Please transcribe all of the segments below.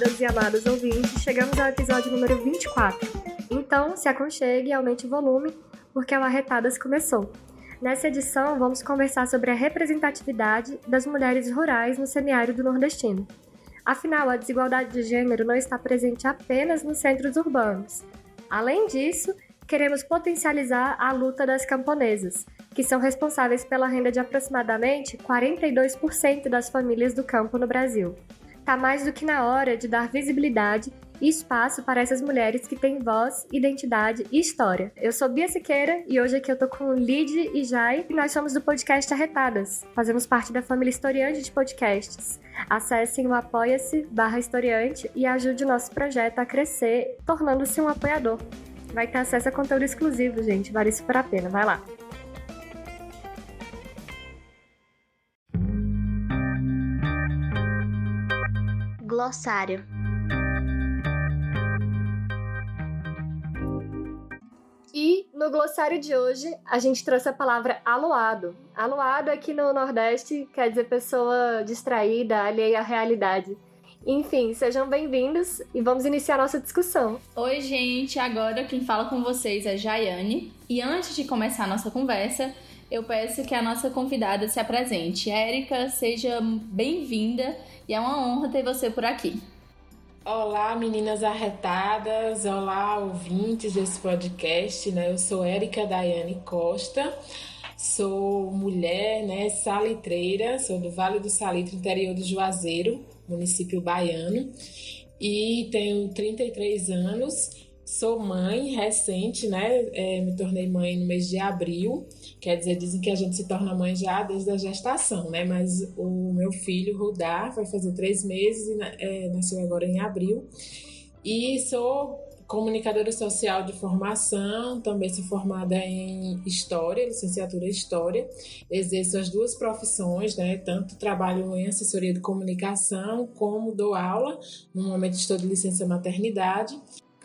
Amadas e amados ouvintes, chegamos ao episódio número 24. Então, se aconchegue e aumente o volume, porque o Arretadas começou. Nessa edição, vamos conversar sobre a representatividade das mulheres rurais no semiárido nordestino. Afinal, a desigualdade de gênero não está presente apenas nos centros urbanos. Além disso, queremos potencializar a luta das camponesas, que são responsáveis pela renda de aproximadamente 42% das famílias do campo no Brasil. Tá mais do que na hora de dar visibilidade e espaço para essas mulheres que têm voz, identidade e história. Eu sou Bia Siqueira e hoje aqui eu tô com Lid e Jai e nós somos do podcast Arretadas. Fazemos parte da família Historiante de Podcasts. Acessem o apoia-se barra historiante e ajude o nosso projeto a crescer, tornando-se um apoiador. Vai ter acesso a conteúdo exclusivo, gente. Vale super a pena. Vai lá. Glossário. E no glossário de hoje, a gente trouxe a palavra aloado. Aloado aqui no Nordeste quer dizer pessoa distraída, alheia à realidade. Enfim, sejam bem-vindos e vamos iniciar nossa discussão. Oi, gente. Agora quem fala com vocês é Jaiane. E antes de começar a nossa conversa, eu peço que a nossa convidada se apresente. Érica, seja bem-vinda e é uma honra ter você por aqui. Olá, meninas arretadas, olá, ouvintes desse podcast, né? Eu sou Érica Daiane Costa, sou mulher, né, salitreira, sou do Vale do Salitre, interior do Juazeiro, município baiano, e tenho 33 anos, sou mãe recente, né? É, me tornei mãe no mês de abril. Quer dizer, dizem que a gente se torna mãe já desde a gestação, né? Mas o meu filho, Rudar, vai fazer três meses e é, nasceu agora em abril. E sou comunicadora social de formação, também sou formada em História, licenciatura em História. Exerço as duas profissões, né? Tanto trabalho em assessoria de comunicação, como dou aula. No momento estou de licença maternidade.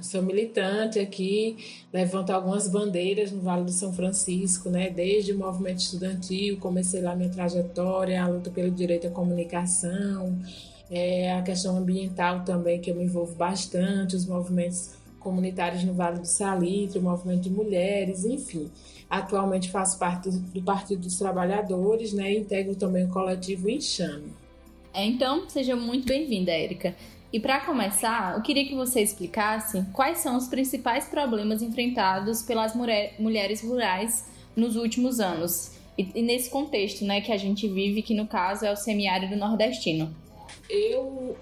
Sou militante aqui, levanto algumas bandeiras no Vale do São Francisco, né? Desde o movimento estudantil, comecei lá minha trajetória, a luta pelo direito à comunicação, é, a questão ambiental também, que eu me envolvo bastante, os movimentos comunitários no Vale do Salitre, o movimento de mulheres, enfim. Atualmente faço parte do Partido dos Trabalhadores, né? E integro também o coletivo Enxame. É, então, seja muito bem-vinda, Érica. E para começar, eu queria que você explicasse quais são os principais problemas enfrentados pelas mulheres rurais nos últimos anos. E, e, nesse contexto, né, que a gente vive, que no caso é o semiárido nordestino. Eu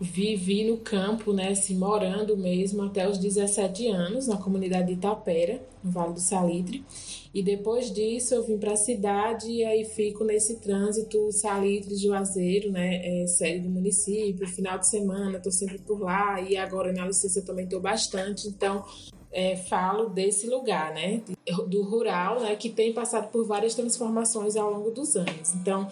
vivi no campo, né, assim, morando mesmo até os 17 anos, na comunidade de Itapera, no Vale do Salitre. E depois disso eu vim para a cidade e aí fico nesse trânsito Salitre Juazeiro, né, é, sede do município, final de semana, estou sempre por lá e agora na licença também estou bastante, então é, falo desse lugar, né, do rural, né, que tem passado por várias transformações ao longo dos anos. Então,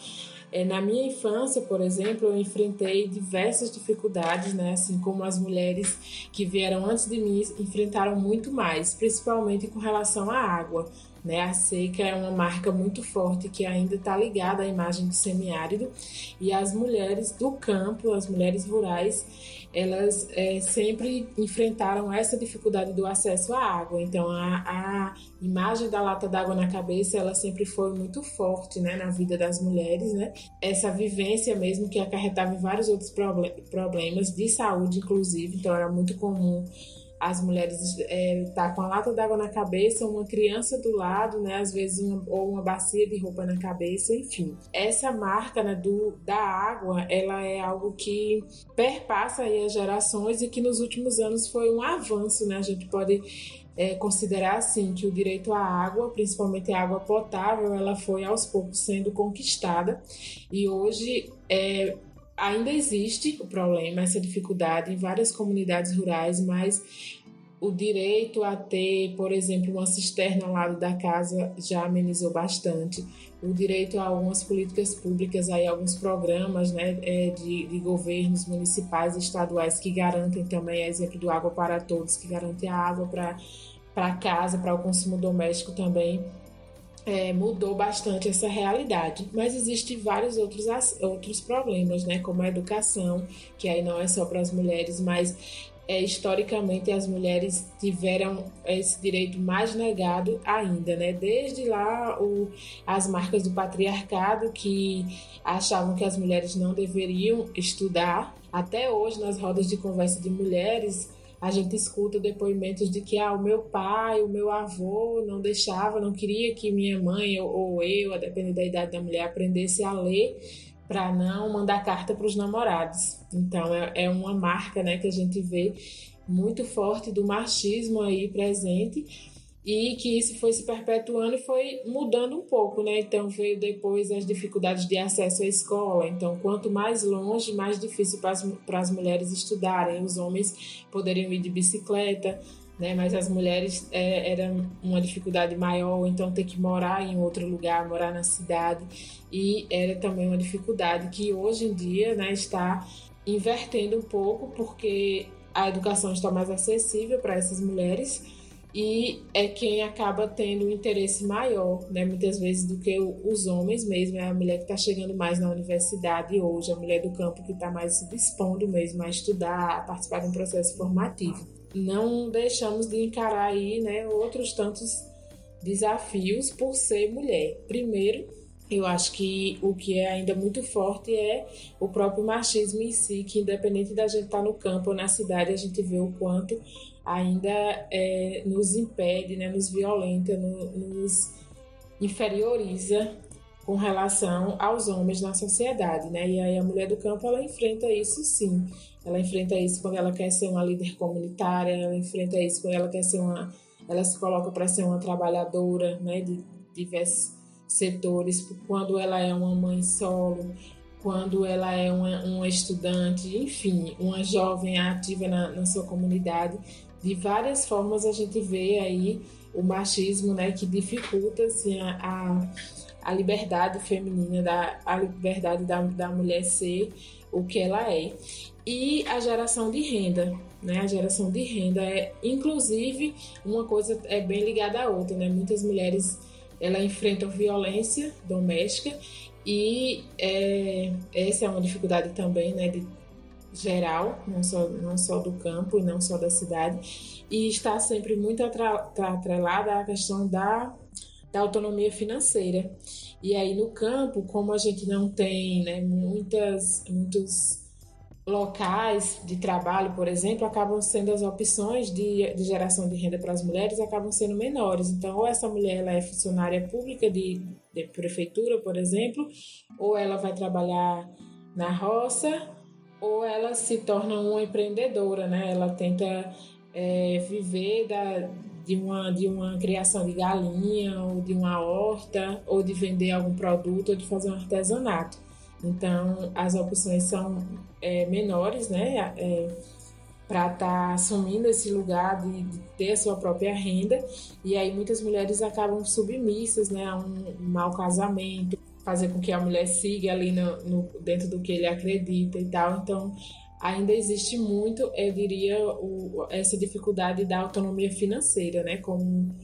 na minha infância, por exemplo, eu enfrentei diversas dificuldades, né? Assim como as mulheres que vieram antes de mim enfrentaram muito mais, principalmente com relação à água. Né? A seca é uma marca muito forte que ainda está ligada à imagem do semiárido e as mulheres do campo, as mulheres rurais, elas é, sempre enfrentaram essa dificuldade do acesso à água. Então, a, a imagem da lata d'água na cabeça, ela sempre foi muito forte né, na vida das mulheres. Né? Essa vivência mesmo que acarretava vários outros problemas de saúde, inclusive. Então, era muito comum as mulheres é, tá com a lata d'água na cabeça, uma criança do lado, né, às vezes uma, ou uma bacia de roupa na cabeça, enfim. Essa marca né, do, da água, ela é algo que perpassa aí as gerações e que nos últimos anos foi um avanço, né? A gente pode é, considerar assim que o direito à água, principalmente a água potável, ela foi aos poucos sendo conquistada e hoje é, ainda existe o problema, essa dificuldade em várias comunidades rurais, mas o direito a ter, por exemplo, uma cisterna ao lado da casa já amenizou bastante. O direito a algumas políticas públicas, aí, alguns programas né, é, de, de governos municipais e estaduais que garantem também, exemplo do Água para Todos, que garante a água para casa, para o consumo doméstico também. É, mudou bastante essa realidade, mas existem vários outros, outros problemas, né, como a educação, que aí não é só para as mulheres, mas é, historicamente as mulheres tiveram esse direito mais negado ainda, né? Desde lá o, as marcas do patriarcado que achavam que as mulheres não deveriam estudar, até hoje nas rodas de conversa de mulheres a gente escuta depoimentos de que ah, o meu pai, o meu avô não deixava, não queria que minha mãe ou, eu, a depender da idade da mulher, aprendesse a ler para não mandar carta para os namorados. Então é, é uma marca né, que a gente vê muito forte do machismo aí presente e que isso foi se perpetuando e foi mudando um pouco, né? Então veio depois as dificuldades de acesso à escola. Então, quanto mais longe, mais difícil para as, para as mulheres estudarem. Os homens poderiam ir de bicicleta, né? Mas as mulheres é, era uma dificuldade maior, então ter que morar em outro lugar, morar na cidade, e era também uma dificuldade que hoje em dia, né, está invertendo um pouco, porque a educação está mais acessível para essas mulheres e é quem acaba tendo um interesse maior, né, muitas vezes do que os homens mesmo, é a mulher que está chegando mais na universidade hoje, a mulher do campo que está mais se dispondo mesmo a estudar, a participar de um processo formativo não deixamos de encarar aí, né, outros tantos desafios por ser mulher. Primeiro, eu acho que o que é ainda muito forte é o próprio machismo em si, que independente da gente estar no campo ou na cidade, a gente vê o quanto ainda é, nos impede, né, nos violenta, no, nos inferioriza com relação aos homens na sociedade, né? E aí a mulher do campo ela enfrenta isso sim. Ela enfrenta isso quando ela quer ser uma líder comunitária, ela enfrenta isso quando ela quer ser uma, ela se coloca para ser uma trabalhadora, né, de diversos setores, quando ela é uma mãe solo, quando ela é uma, uma estudante, enfim, uma jovem ativa na, na sua comunidade. De várias formas a gente vê aí o machismo, né, que dificulta assim, a, a, a liberdade feminina, da, a liberdade da, da mulher ser o que ela é e a geração de renda. Né? A geração de renda é, inclusive, uma coisa é bem ligada à outra. Né? Muitas mulheres ela enfrentam violência doméstica e é, essa é uma dificuldade também, né, de geral, não só, não só do campo e não só da cidade, e está sempre muito atrelada à questão da, da autonomia financeira. E aí no campo, como a gente não tem né, muitas, muitos locais de trabalho, por exemplo, acabam sendo as opções de, de geração de renda para as mulheres acabam sendo menores. Então, ou essa mulher ela é funcionária pública de, de prefeitura, por exemplo, ou ela vai trabalhar na roça, ou ela se torna uma empreendedora, né? Ela tenta é, viver da, de uma, de uma criação de galinha, ou de uma horta, ou de vender algum produto, ou de fazer um artesanato. Então, as opções são é, menores, né? É, para estar tá assumindo esse lugar de, de, ter a sua própria renda. E aí muitas mulheres acabam submissas né, a um mau casamento, fazer com que a mulher siga ali no, no, dentro do que ele acredita e tal. Então, ainda existe muito, eu diria, o, essa dificuldade da autonomia financeira, né? Como,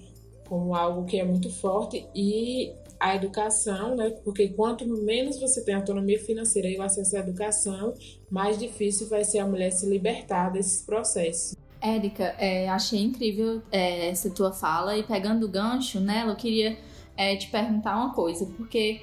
como algo que é muito forte. E a educação, né? Porque quanto menos você tem autonomia financeira e o acesso à educação, mais difícil vai ser a mulher se libertar desses processos. Érica, é, achei incrível é, essa tua fala e pegando o gancho nela, eu queria é, te perguntar uma coisa, porque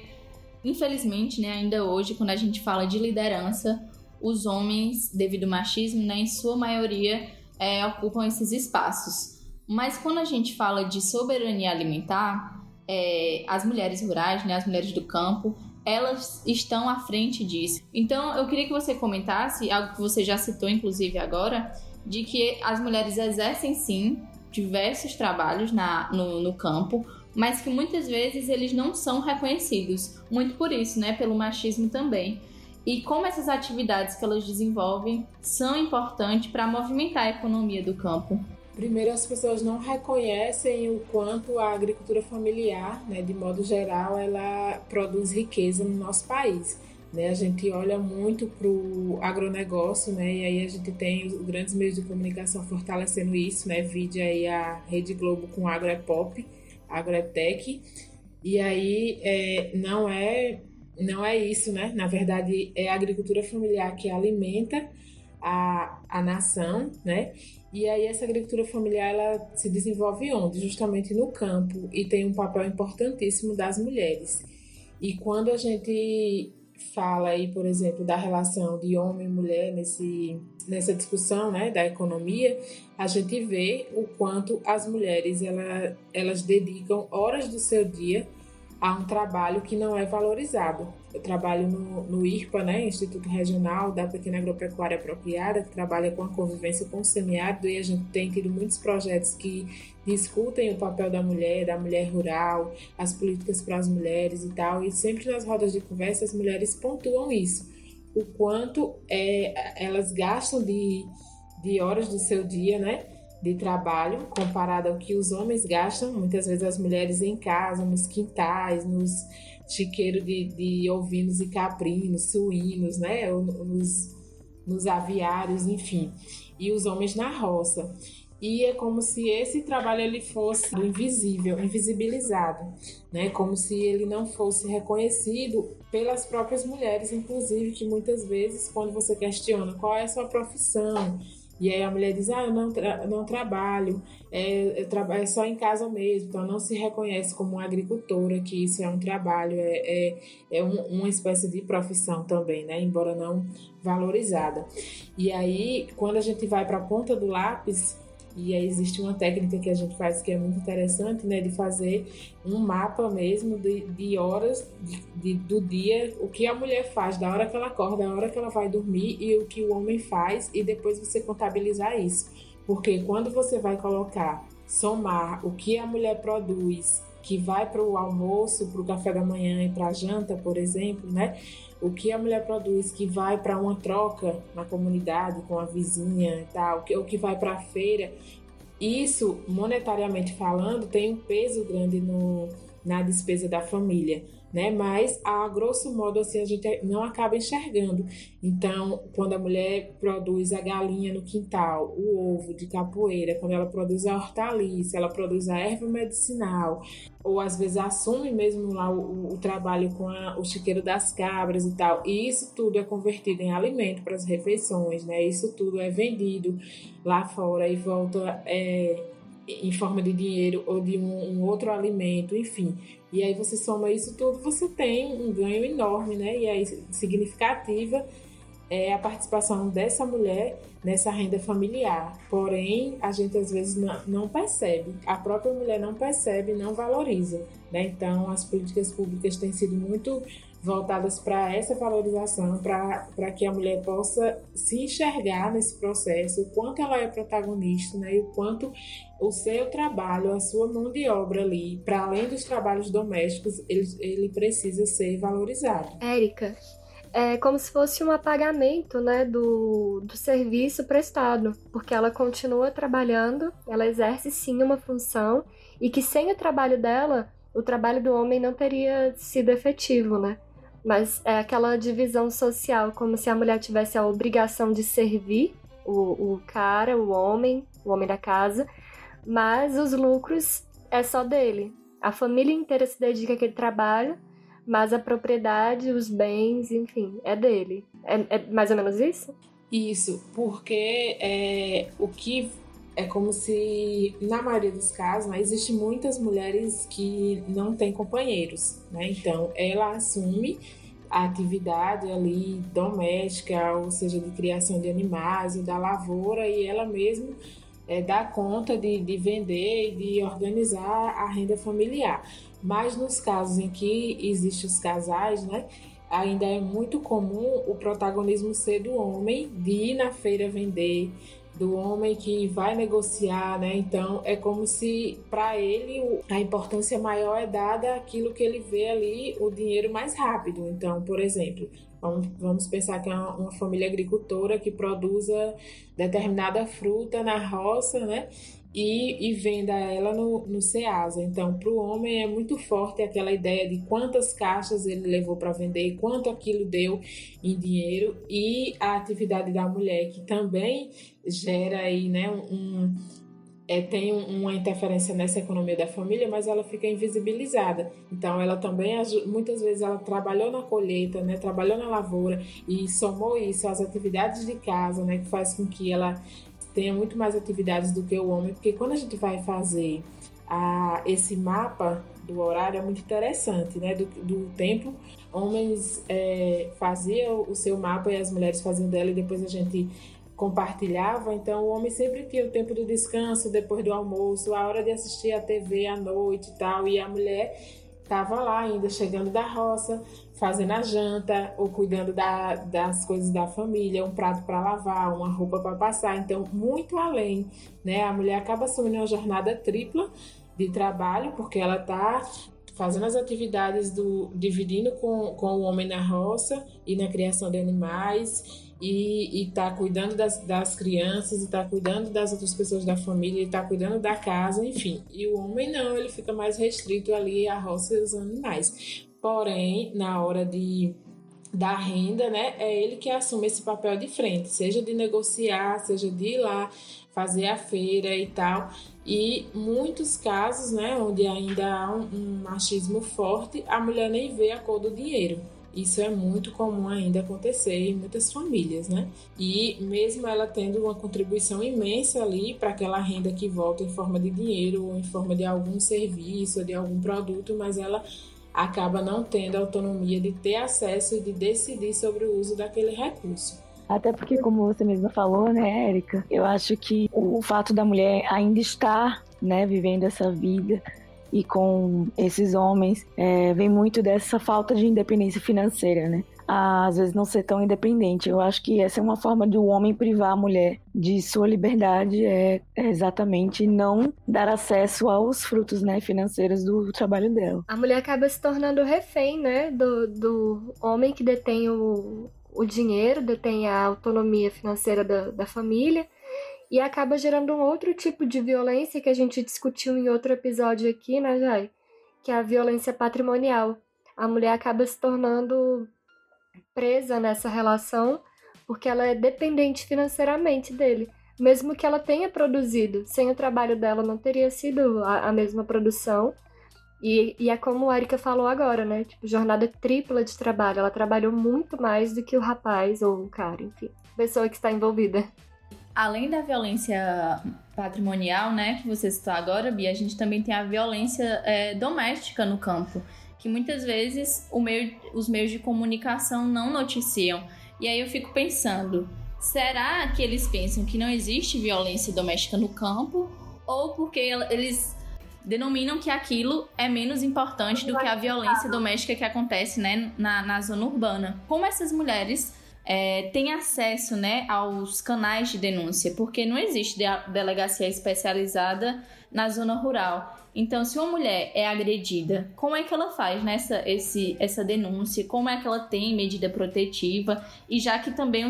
infelizmente, né, ainda hoje, quando a gente fala de liderança, os homens, devido ao machismo, né, em sua maioria, é, ocupam esses espaços. Mas quando a gente fala de soberania alimentar, é, as mulheres rurais, né, as mulheres do campo, elas estão à frente disso. Então, eu queria que você comentasse algo que você já citou, inclusive agora, de que as mulheres exercem sim diversos trabalhos na, no, no campo, mas que muitas vezes eles não são reconhecidos. Muito por isso, né, pelo machismo também. e como essas atividades que elas desenvolvem são importantes para movimentar a economia do campo. Primeiro, as pessoas não reconhecem o quanto a agricultura familiar, né, de modo geral, ela produz riqueza no nosso país. Né? A gente olha muito para o agronegócio, né? e aí a gente tem os grandes meios de comunicação fortalecendo isso, né? Vide aí a Rede Globo com Agroepop, Agroetec, e aí é, não é não é isso, né? Na verdade, é a agricultura familiar que alimenta a, a nação, né? E aí essa agricultura familiar ela se desenvolve onde? Justamente no campo e tem um papel importantíssimo das mulheres. E quando a gente fala aí, por exemplo, da relação de homem e mulher nesse, nessa discussão né, da economia, a gente vê o quanto as mulheres ela, elas dedicam horas do seu dia a um trabalho que não é valorizado. Eu trabalho no, no IRPA, né, Instituto Regional da Pequena Agropecuária Apropriada, que trabalha com a convivência com o semiárido, e a gente tem tido muitos projetos que discutem o papel da mulher, da mulher rural, as políticas para as mulheres e tal, e sempre nas rodas de conversa as mulheres pontuam isso, o quanto é, elas gastam de, de horas do seu dia, né, de trabalho comparado ao que os homens gastam, muitas vezes as mulheres em casa, nos quintais, nos chiqueiros de, de ovinos e caprinos, suínos, né? Nos, nos aviários, enfim. E os homens na roça. E é como se esse trabalho ele fosse invisível, invisibilizado, né? Como se ele não fosse reconhecido pelas próprias mulheres, inclusive, que muitas vezes, quando você questiona qual é a sua profissão, e aí a mulher diz, ah, eu não, tra não trabalho, é, eu trabalho só em casa mesmo, então não se reconhece como agricultora, que isso é um trabalho, é, é, é um, uma espécie de profissão também, né? Embora não valorizada. E aí, quando a gente vai para a ponta do lápis, e aí existe uma técnica que a gente faz que é muito interessante, né? De fazer um mapa mesmo de, de horas de, de, do dia, o que a mulher faz, da hora que ela acorda, da hora que ela vai dormir e o que o homem faz, e depois você contabilizar isso. Porque quando você vai colocar, somar o que a mulher produz, que vai para o almoço, para o café da manhã e para a janta, por exemplo, né? O que a mulher produz que vai para uma troca na comunidade com a vizinha e tal, o que vai para a feira, isso, monetariamente falando, tem um peso grande no, na despesa da família né? Mas a grosso modo assim a gente não acaba enxergando. Então, quando a mulher produz a galinha no quintal, o ovo de capoeira, quando ela produz a hortaliça, ela produz a erva medicinal, ou às vezes assume mesmo lá o, o trabalho com a, o chiqueiro das cabras e tal. E isso tudo é convertido em alimento para as refeições, né? Isso tudo é vendido lá fora e volta é, em forma de dinheiro ou de um, um, outro alimento, enfim. E aí você soma isso tudo, você tem um ganho enorme, né? E aí significativa é a participação dessa mulher nessa renda familiar. Porém, a gente às vezes não, não percebe, a própria mulher não percebe, não valoriza. Né? Então, as políticas públicas têm sido muito voltadas para essa valorização, para que a mulher possa se enxergar nesse processo, o quanto ela é protagonista né, e o quanto o seu trabalho, a sua mão de obra ali, para além dos trabalhos domésticos, ele, ele precisa ser valorizado. Érica, é como se fosse um apagamento né, do, do serviço prestado, porque ela continua trabalhando, ela exerce sim uma função, e que sem o trabalho dela, o trabalho do homem não teria sido efetivo, né? Mas é aquela divisão social, como se a mulher tivesse a obrigação de servir o, o cara, o homem, o homem da casa, mas os lucros é só dele. A família inteira se dedica àquele trabalho, mas a propriedade, os bens, enfim, é dele. É, é mais ou menos isso? Isso, porque é, o que é como se, na maioria dos casos, né, existem muitas mulheres que não têm companheiros, né? Então, ela assume a atividade ali doméstica, ou seja, de criação de animais, ou da lavoura, e ela mesma é, dá conta de, de vender e de organizar a renda familiar. Mas nos casos em que existem os casais, né, ainda é muito comum o protagonismo ser do homem, de ir na feira vender, do homem que vai negociar, né? Então é como se para ele a importância maior é dada aquilo que ele vê ali o dinheiro mais rápido. Então, por exemplo, vamos, vamos pensar que é uma, uma família agricultora que produza determinada fruta na roça, né? e, e venda ela no, no Ceasa. Então, para o homem é muito forte aquela ideia de quantas caixas ele levou para vender, quanto aquilo deu em dinheiro e a atividade da mulher que também gera aí, né, um, é, tem uma interferência nessa economia da família, mas ela fica invisibilizada. Então, ela também, muitas vezes, ela trabalhou na colheita, né, trabalhou na lavoura e somou isso às atividades de casa, né, que faz com que ela tenha muito mais atividades do que o homem, porque quando a gente vai fazer a, esse mapa do horário é muito interessante, né? Do, do tempo, homens é, faziam o seu mapa e as mulheres faziam dela e depois a gente compartilhava. Então, o homem sempre tinha o tempo do descanso, depois do almoço, a hora de assistir a TV à noite e tal, e a mulher estava lá ainda chegando da roça, fazendo a janta ou cuidando da, das coisas da família, um prato para lavar, uma roupa para passar. Então, muito além, né? A mulher acaba assumindo uma jornada tripla de trabalho, porque ela está fazendo as atividades do dividindo com, com o homem na roça e na criação de animais e está cuidando das, das crianças, está cuidando das outras pessoas da família, está cuidando da casa, enfim. E o homem não, ele fica mais restrito ali à roça e aos animais. Porém, na hora de da renda, né, é ele que assume esse papel de frente, seja de negociar, seja de ir lá fazer a feira e tal. E muitos casos, né, onde ainda há um, um machismo forte, a mulher nem vê a cor do dinheiro. Isso é muito comum ainda acontecer em muitas famílias, né? E mesmo ela tendo uma contribuição imensa ali para aquela renda que volta em forma de dinheiro ou em forma de algum serviço, de algum produto, mas ela acaba não tendo autonomia de ter acesso e de decidir sobre o uso daquele recurso. Até porque, como você mesma falou, né, Érica, eu acho que o fato da mulher ainda estar, né, vivendo essa vida e com esses homens é, vem muito dessa falta de independência financeira, né? às vezes não ser tão independente. Eu acho que essa é uma forma de o um homem privar a mulher de sua liberdade é, é exatamente não dar acesso aos frutos né, financeiros do trabalho dela. A mulher acaba se tornando refém né, do, do homem que detém o, o dinheiro, detém a autonomia financeira da, da família e acaba gerando um outro tipo de violência que a gente discutiu em outro episódio aqui, né, Jai? Que é a violência patrimonial. A mulher acaba se tornando presa nessa relação porque ela é dependente financeiramente dele. Mesmo que ela tenha produzido, sem o trabalho dela não teria sido a, a mesma produção. E, e, é como a Erika falou agora, né? Tipo, jornada tripla de trabalho. Ela trabalhou muito mais do que o rapaz ou o cara, enfim, pessoa que está envolvida. Além da violência patrimonial, né, que você citou agora, Bia, a gente também tem a violência é, doméstica no campo que muitas vezes meio, os meios de comunicação não noticiam. E aí eu fico pensando, será que eles pensam que não existe violência doméstica no campo? Ou porque eles denominam que aquilo é menos importante do que a violência doméstica que acontece né, na, na zona urbana? Como essas mulheres é, têm acesso né, aos canais de denúncia? Porque não existe delegacia especializada na zona rural. Então, se uma mulher é agredida, como é que ela faz nessa esse, essa denúncia? Como é que ela tem medida protetiva? E já que também o,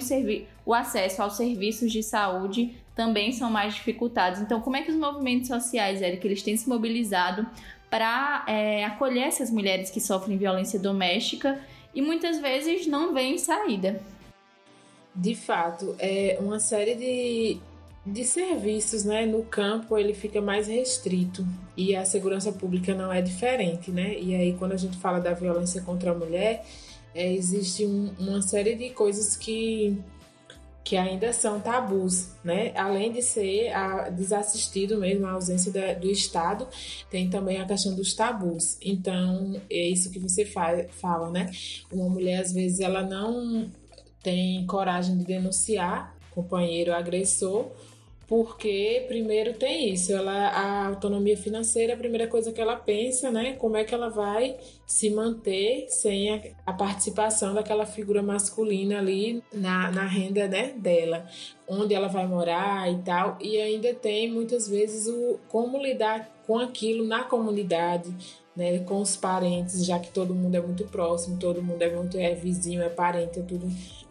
o acesso aos serviços de saúde também são mais dificultados. Então, como é que os movimentos sociais, Eric, eles têm se mobilizado para é, acolher essas mulheres que sofrem violência doméstica e muitas vezes não veem saída? De fato, é uma série de de serviços, né, no campo ele fica mais restrito e a segurança pública não é diferente, né? E aí quando a gente fala da violência contra a mulher, é, existe um, uma série de coisas que que ainda são tabus, né? Além de ser a, desassistido mesmo, a ausência da, do Estado, tem também a questão dos tabus. Então, é isso que você fa fala, né? Uma mulher, às vezes, ela não tem coragem de denunciar companheiro agressor, porque primeiro tem isso, ela a autonomia financeira, a primeira coisa que ela pensa, né, como é que ela vai se manter sem a, a participação daquela figura masculina ali na, na renda, né, dela. onde ela vai morar e tal, e ainda tem muitas vezes o como lidar com aquilo na comunidade, né, com os parentes, já que todo mundo é muito próximo, todo mundo é muito é vizinho, é parente, é tudo.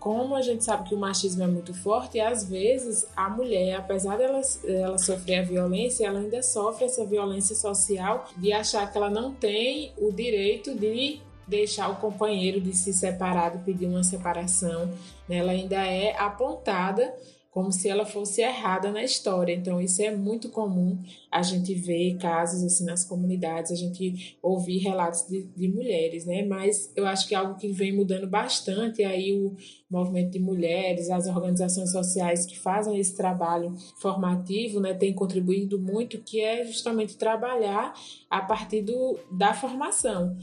Como a gente sabe que o machismo é muito forte, e às vezes a mulher, apesar dela ela sofrer a violência, ela ainda sofre essa violência social de achar que ela não tem o direito de deixar o companheiro de se separar, de pedir uma separação. Ela ainda é apontada como se ela fosse errada na história. Então, isso é muito comum a gente ver casos assim nas comunidades, a gente ouvir relatos de, de mulheres, né? Mas eu acho que é algo que vem mudando bastante. Aí, o movimento de mulheres, as organizações sociais que fazem esse trabalho formativo, né, tem contribuído muito, que é justamente trabalhar a partir do, da formação.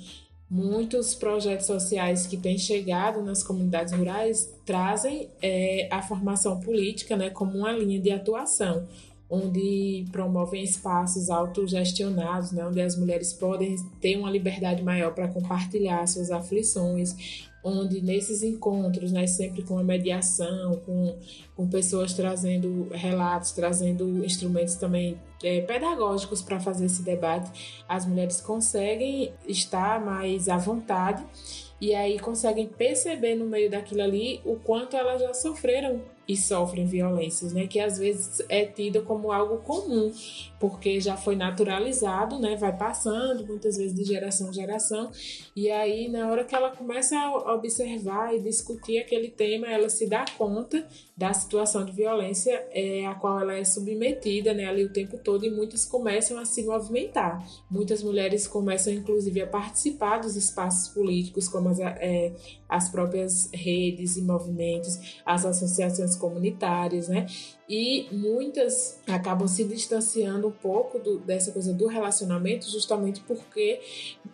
Muitos projetos sociais que têm chegado nas comunidades rurais trazem é, a formação política né, como uma linha de atuação, onde promovem espaços autogestionados, né, onde as mulheres podem ter uma liberdade maior para compartilhar suas aflições, onde nesses encontros, né, sempre com a mediação, com, com pessoas trazendo relatos, trazendo instrumentos também é, pedagógicos para fazer esse debate, as mulheres conseguem estar mais à vontade e aí conseguem perceber no meio daquilo ali o quanto elas já sofreram e sofrem violências, né? Que às vezes é tida como algo comum, porque já foi naturalizado, né? Vai passando muitas vezes de geração em geração, e aí na hora que ela começa a observar e discutir aquele tema, ela se dá conta da situação de violência é, a qual ela é submetida, né? Ali o tempo todo, e muitas começam a se movimentar. Muitas mulheres começam, inclusive, a participar dos espaços políticos, como as, é, as próprias redes e movimentos, as associações comunitárias, né? E muitas acabam se distanciando um pouco do, dessa coisa do relacionamento, justamente porque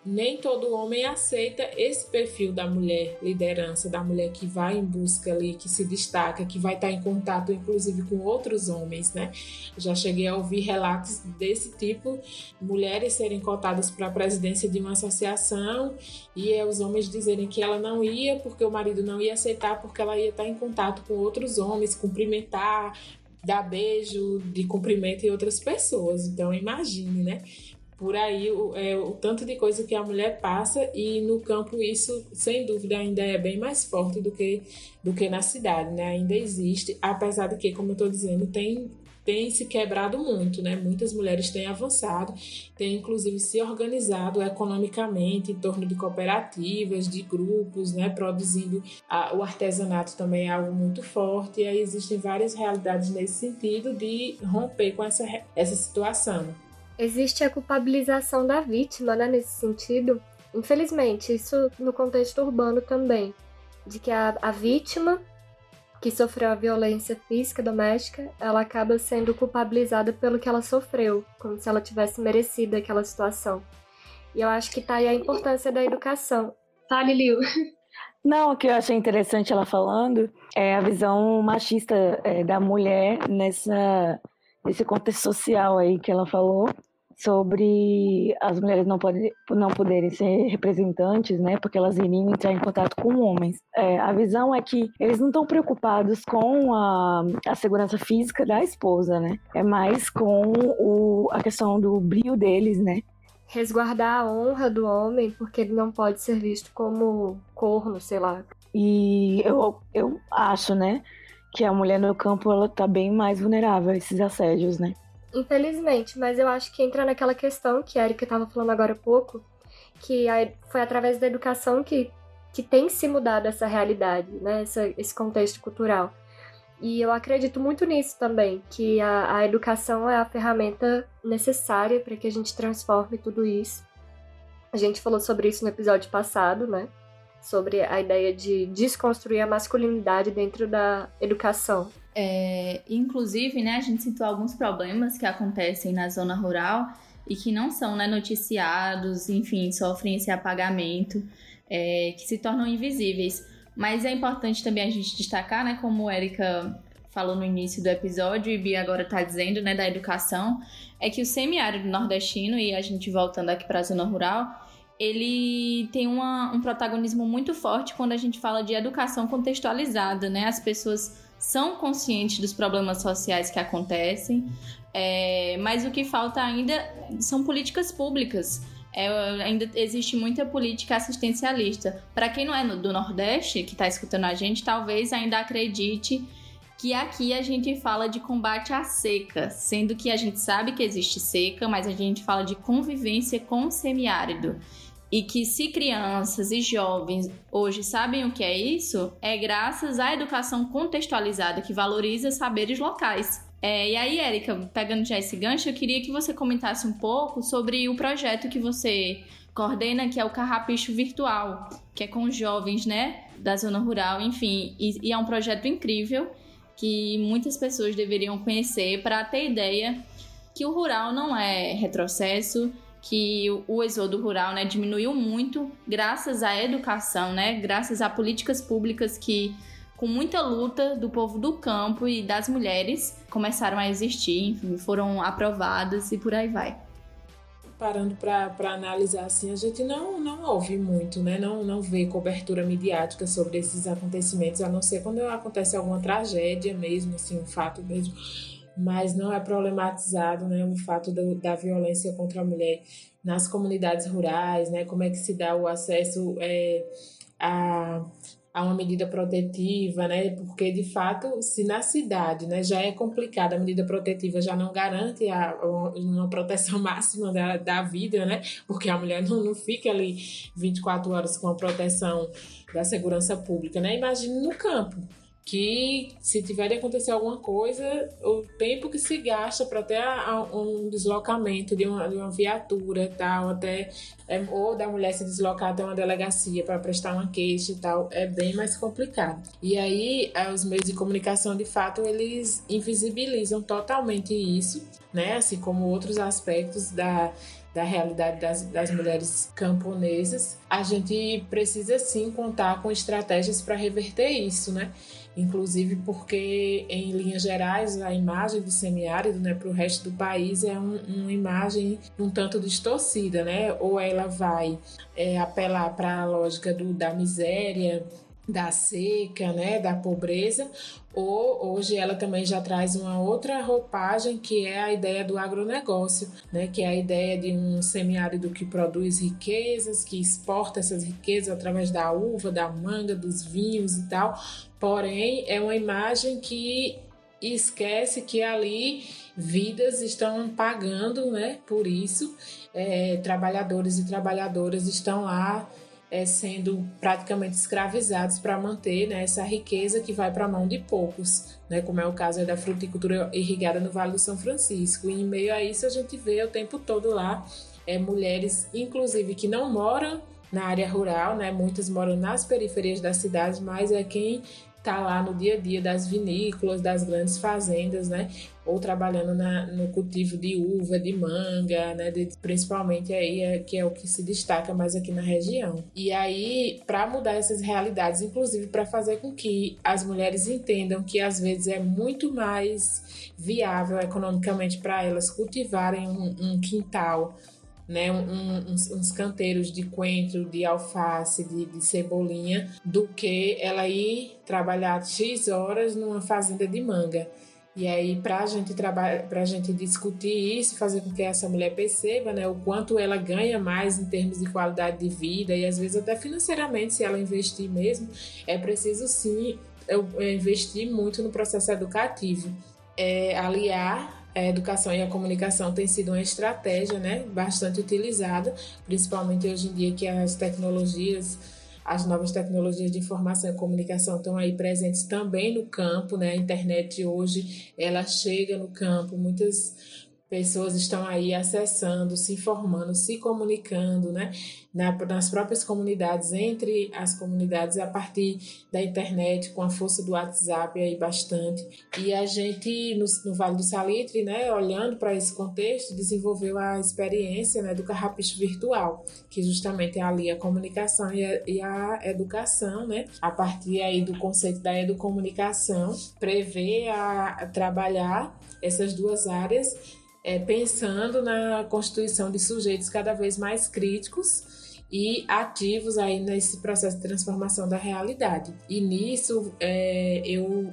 nem todo homem aceita esse perfil da mulher liderança, da mulher que vai em busca ali, que se destaca, que vai estar em contato, inclusive, com outros homens, né? Já cheguei a ouvir relatos desse tipo, mulheres serem cotadas para a presidência de uma associação e é, os homens dizerem que ela não ia porque o marido não ia aceitar, porque ela ia estar em contato com outros homens, cumprimentar, dar beijo de cumprimento em outras pessoas. Então, imagine, né? Por aí o, é, o tanto de coisa que a mulher passa e no campo isso, sem dúvida, ainda é bem mais forte do que, do que na cidade, né? Ainda existe, apesar de que, como eu estou dizendo, tem tem se quebrado muito, né? Muitas mulheres têm avançado, têm inclusive se organizado economicamente em torno de cooperativas, de grupos, né? Produzindo a, o artesanato também é algo muito forte e aí existem várias realidades nesse sentido de romper com essa, essa situação. Existe a culpabilização da vítima, né? Nesse sentido, infelizmente, isso no contexto urbano também, de que a, a vítima que sofreu a violência física doméstica, ela acaba sendo culpabilizada pelo que ela sofreu, como se ela tivesse merecido aquela situação. E eu acho que tá aí a importância da educação. Fale, Liu. Não, o que eu achei interessante ela falando é a visão machista é, da mulher nessa, nesse contexto social aí que ela falou sobre as mulheres não, pode, não poderem ser representantes, né, porque elas iriam entrar em contato com homens. É, a visão é que eles não estão preocupados com a, a segurança física da esposa, né, é mais com o, a questão do brilho deles, né. Resguardar a honra do homem, porque ele não pode ser visto como corno, sei lá. E eu, eu acho, né, que a mulher no campo ela tá bem mais vulnerável a esses assédios, né. Infelizmente, mas eu acho que entra naquela questão que a Erika estava falando agora há pouco, que foi através da educação que, que tem se mudado essa realidade, né? Esse contexto cultural. E eu acredito muito nisso também, que a, a educação é a ferramenta necessária para que a gente transforme tudo isso. A gente falou sobre isso no episódio passado, né? Sobre a ideia de desconstruir a masculinidade dentro da educação. É, inclusive, né, a gente citou alguns problemas que acontecem na zona rural e que não são né, noticiados, enfim, sofrem esse apagamento, é, que se tornam invisíveis. Mas é importante também a gente destacar, né, como a Erika falou no início do episódio e Bia agora está dizendo, né, da educação, é que o semiárido nordestino, e a gente voltando aqui para a zona rural, ele tem uma, um protagonismo muito forte quando a gente fala de educação contextualizada, né? As pessoas são conscientes dos problemas sociais que acontecem, é, mas o que falta ainda são políticas públicas. É, ainda existe muita política assistencialista. Para quem não é do Nordeste, que está escutando a gente, talvez ainda acredite que aqui a gente fala de combate à seca, sendo que a gente sabe que existe seca, mas a gente fala de convivência com o semiárido. E que se crianças e jovens hoje sabem o que é isso, é graças à educação contextualizada que valoriza saberes locais. É, e aí, Érica, pegando já esse gancho, eu queria que você comentasse um pouco sobre o projeto que você coordena, que é o Carrapicho Virtual, que é com jovens, né, da zona rural, enfim, e, e é um projeto incrível que muitas pessoas deveriam conhecer para ter ideia que o rural não é retrocesso, que o êxodo rural né, diminuiu muito graças à educação, né, graças a políticas públicas que, com muita luta do povo do campo e das mulheres, começaram a existir, enfim, foram aprovadas e por aí vai. Parando para analisar assim, a gente não, não ouve muito, né? não, não vê cobertura midiática sobre esses acontecimentos, a não ser quando acontece alguma tragédia mesmo, assim, um fato mesmo mas não é problematizado né, o fato do, da violência contra a mulher nas comunidades rurais, né, como é que se dá o acesso é, a, a uma medida protetiva, né, porque de fato, se na cidade né, já é complicado, a medida protetiva já não garante a, uma proteção máxima da, da vida, né, porque a mulher não, não fica ali 24 horas com a proteção da segurança pública, né, imagine no campo, que se tiver de acontecer alguma coisa, o tempo que se gasta para ter um deslocamento de uma, de uma viatura tal, até é, ou da mulher se deslocar até uma delegacia para prestar uma queixa e tal, é bem mais complicado. E aí é, os meios de comunicação, de fato, eles invisibilizam totalmente isso, né? Assim como outros aspectos da da realidade das, das mulheres camponesas, a gente precisa sim contar com estratégias para reverter isso, né? Inclusive porque, em linhas gerais, a imagem do semiárido né, para o resto do país é um, uma imagem um tanto distorcida, né? ou ela vai é, apelar para a lógica do, da miséria, da seca, né, da pobreza, ou hoje ela também já traz uma outra roupagem que é a ideia do agronegócio, né, que é a ideia de um semiárido que produz riquezas, que exporta essas riquezas através da uva, da manga, dos vinhos e tal, Porém, é uma imagem que esquece que ali vidas estão pagando né, por isso. É, trabalhadores e trabalhadoras estão lá é, sendo praticamente escravizados para manter né, essa riqueza que vai para a mão de poucos, né, como é o caso da fruticultura irrigada no Vale do São Francisco. E em meio a isso, a gente vê o tempo todo lá é, mulheres, inclusive, que não moram na área rural, né? Muitas moram nas periferias das cidades, mas é quem tá lá no dia a dia das vinícolas, das grandes fazendas, né? Ou trabalhando na, no cultivo de uva, de manga, né? De, principalmente aí é, que é o que se destaca mais aqui na região. E aí, para mudar essas realidades, inclusive para fazer com que as mulheres entendam que às vezes é muito mais viável economicamente para elas cultivarem um, um quintal né, um, uns, uns, canteiros de coentro, de alface, de, de, cebolinha, do que ela ir trabalhar X horas numa fazenda de manga. E aí, para gente trabalhar, para a gente discutir isso, fazer com que essa mulher perceba né, o quanto ela ganha mais em termos de qualidade de vida e às vezes até financeiramente, se ela investir mesmo, é preciso sim investir muito no processo educativo. É, aliar a educação e a comunicação tem sido uma estratégia né, bastante utilizada, principalmente hoje em dia que as tecnologias, as novas tecnologias de informação e comunicação estão aí presentes também no campo, né? A internet hoje ela chega no campo, muitas pessoas estão aí acessando, se informando, se comunicando, né? Na, nas próprias comunidades, entre as comunidades, a partir da internet, com a força do WhatsApp aí bastante. E a gente, no, no Vale do Salitre, né, olhando para esse contexto, desenvolveu a experiência né, do carrapicho virtual, que justamente é ali a comunicação e a, e a educação, né? A partir aí do conceito da educomunicação, prevê a, a trabalhar essas duas áreas é, pensando na constituição de sujeitos cada vez mais críticos e ativos aí nesse processo de transformação da realidade. E nisso é, eu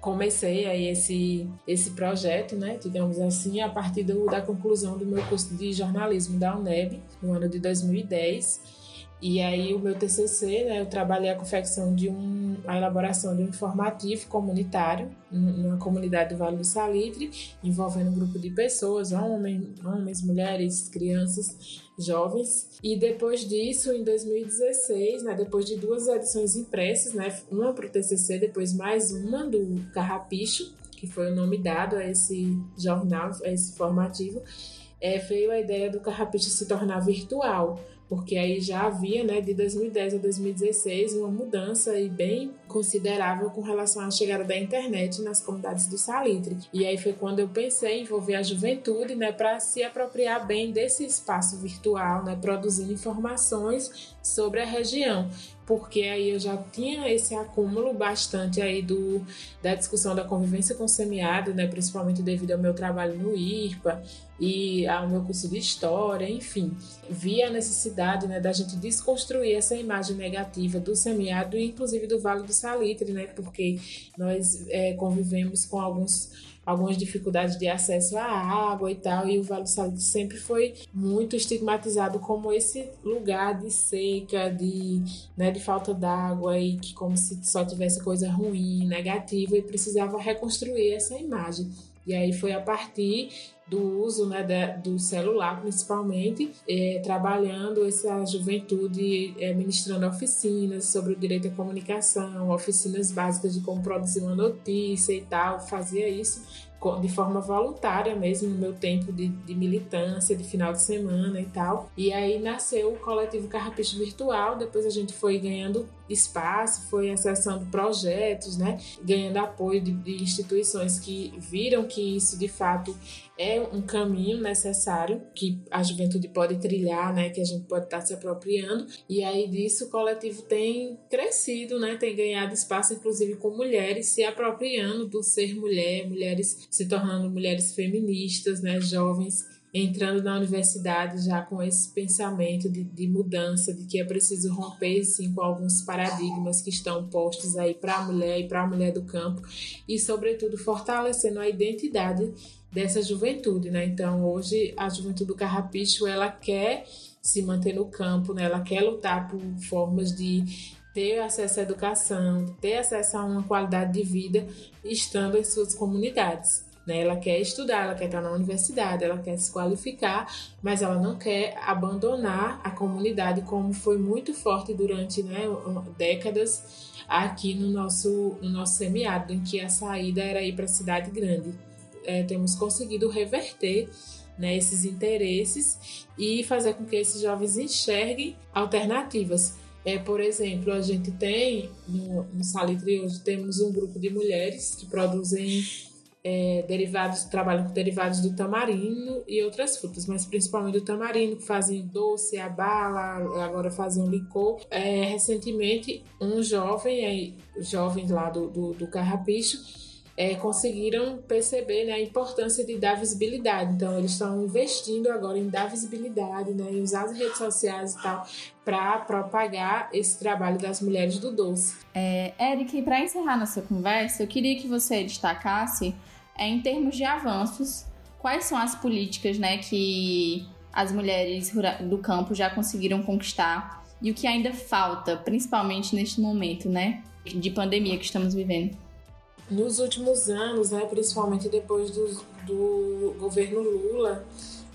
comecei aí esse, esse projeto, né, digamos assim, a partir do, da conclusão do meu curso de jornalismo da UNEB, no ano de 2010. E aí o meu TCC, né, eu trabalhei a confecção de um, a elaboração de um informativo comunitário numa comunidade do Vale do Salitre, envolvendo um grupo de pessoas, homens, homens, mulheres, crianças, jovens. E depois disso, em 2016, né, depois de duas edições impressas, né, uma para o TCC, depois mais uma do Carrapicho, que foi o nome dado a esse jornal, a esse informativo, é, veio a ideia do Carrapicho se tornar virtual porque aí já havia, né, de 2010 a 2016, uma mudança aí bem considerável com relação à chegada da internet nas comunidades do Salitre. E aí foi quando eu pensei em envolver a juventude, né, para se apropriar bem desse espaço virtual, né, produzindo informações sobre a região porque aí eu já tinha esse acúmulo bastante aí do, da discussão da convivência com o semiárido, né, principalmente devido ao meu trabalho no IRPA e ao meu curso de História, enfim. Vi a necessidade né, da gente desconstruir essa imagem negativa do semiárido e inclusive do Vale do Salitre, né, porque nós é, convivemos com alguns algumas dificuldades de acesso à água e tal, e o Vale do Salitre sempre foi muito estigmatizado como esse lugar de seca, de, né, de falta d'água e que como se só tivesse coisa ruim, negativa e precisava reconstruir essa imagem. E aí foi a partir do uso né, do celular, principalmente, é, trabalhando essa juventude, é, ministrando oficinas sobre o direito à comunicação, oficinas básicas de como produzir uma notícia e tal, fazia isso de forma voluntária mesmo no meu tempo de, de, militância, de final de semana e tal. E aí nasceu o coletivo Carrapicho Virtual, depois a gente foi ganhando espaço, foi acessando projetos, né? Ganhando apoio de, de instituições que viram que isso de fato é um caminho necessário que a juventude pode trilhar, né, que a gente pode estar se apropriando. E aí disso o coletivo tem crescido, né, tem ganhado espaço inclusive com mulheres se apropriando do ser mulher, mulheres se tornando mulheres feministas, né, jovens entrando na universidade já com esse pensamento de, de mudança, de que é preciso romper sim com alguns paradigmas que estão postos aí para a mulher e para a mulher do campo e sobretudo fortalecendo a identidade dessa juventude, né? Então, hoje a juventude do Carrapicho, ela quer se manter no campo, né? Ela quer lutar por formas de ter acesso à educação, ter acesso a uma qualidade de vida estando em suas comunidades. Né? Ela quer estudar, ela quer estar na universidade, ela quer se qualificar, mas ela não quer abandonar a comunidade como foi muito forte durante né, décadas aqui no nosso, no nosso semiárido, em que a saída era ir para a cidade grande é, temos conseguido reverter né, esses interesses e fazer com que esses jovens enxerguem alternativas. É, por exemplo, a gente tem no, no Salitre hoje temos um grupo de mulheres que produzem é, derivados, trabalham com derivados do tamarindo e outras frutas, mas principalmente do tamarindo, que fazem doce, a bala, agora fazem um licor. É, recentemente, um jovem, aí, jovem lá do, do, do Carrapicho, é, conseguiram perceber né, a importância de dar visibilidade. Então, eles estão investindo agora em dar visibilidade, né, em usar as redes sociais e tal, para propagar esse trabalho das mulheres do doce. É, Eric, para encerrar nossa conversa, eu queria que você destacasse, é, em termos de avanços, quais são as políticas né, que as mulheres do campo já conseguiram conquistar e o que ainda falta, principalmente neste momento né, de pandemia que estamos vivendo. Nos últimos anos, né, principalmente depois do, do governo Lula,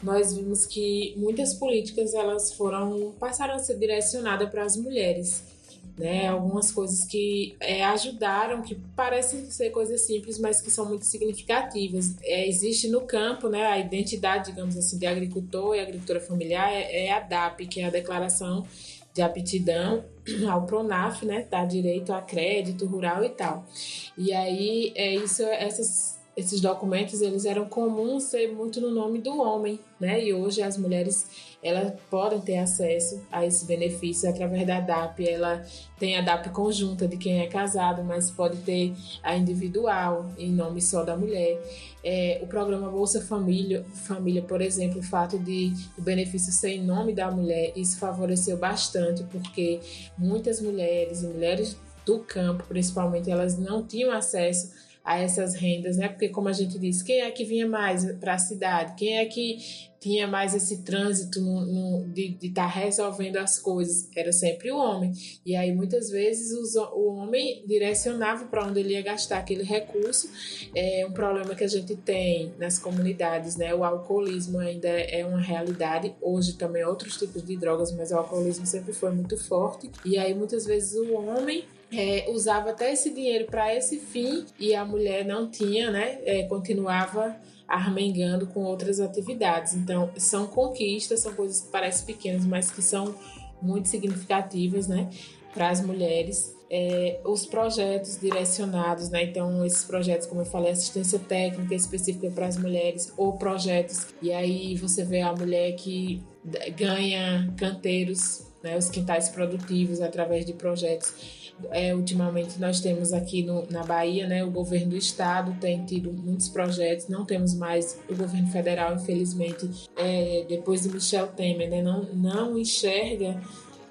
nós vimos que muitas políticas elas foram passaram a ser direcionadas para as mulheres. Né, algumas coisas que é, ajudaram, que parecem ser coisas simples, mas que são muito significativas. É, existe no campo né, a identidade, digamos assim, de agricultor e agricultura familiar, é, é a DAP, que é a Declaração de aptidão ao Pronaf, né, dá direito a crédito rural e tal. E aí é isso, essas, esses documentos eles eram comuns ser muito no nome do homem, né? E hoje as mulheres elas podem ter acesso a esse benefício através da DAP. Ela tem a DAP conjunta de quem é casado, mas pode ter a individual em nome só da mulher. É, o programa Bolsa Família, Família, por exemplo, o fato de o benefício ser em nome da mulher, isso favoreceu bastante, porque muitas mulheres e mulheres do campo, principalmente, elas não tinham acesso a essas rendas, né? Porque como a gente disse, quem é que vinha mais para a cidade? Quem é que tinha mais esse trânsito no, no, de estar tá resolvendo as coisas? Era sempre o homem. E aí muitas vezes o homem direcionava para onde ele ia gastar aquele recurso. É um problema que a gente tem nas comunidades, né? O alcoolismo ainda é uma realidade. Hoje também outros tipos de drogas, mas o alcoolismo sempre foi muito forte. E aí muitas vezes o homem é, usava até esse dinheiro para esse fim e a mulher não tinha, né? É, continuava armengando com outras atividades. Então, são conquistas, são coisas que parecem pequenas, mas que são muito significativas, né? Para as mulheres. É, os projetos direcionados, né? Então, esses projetos, como eu falei, assistência técnica específica para as mulheres, ou projetos, e aí você vê a mulher que ganha canteiros, né? Os quintais produtivos através de projetos é, ultimamente nós temos aqui no, na Bahia, né, o governo do estado tem tido muitos projetos, não temos mais o governo federal, infelizmente, é, depois de Michel Temer, né, não, não enxerga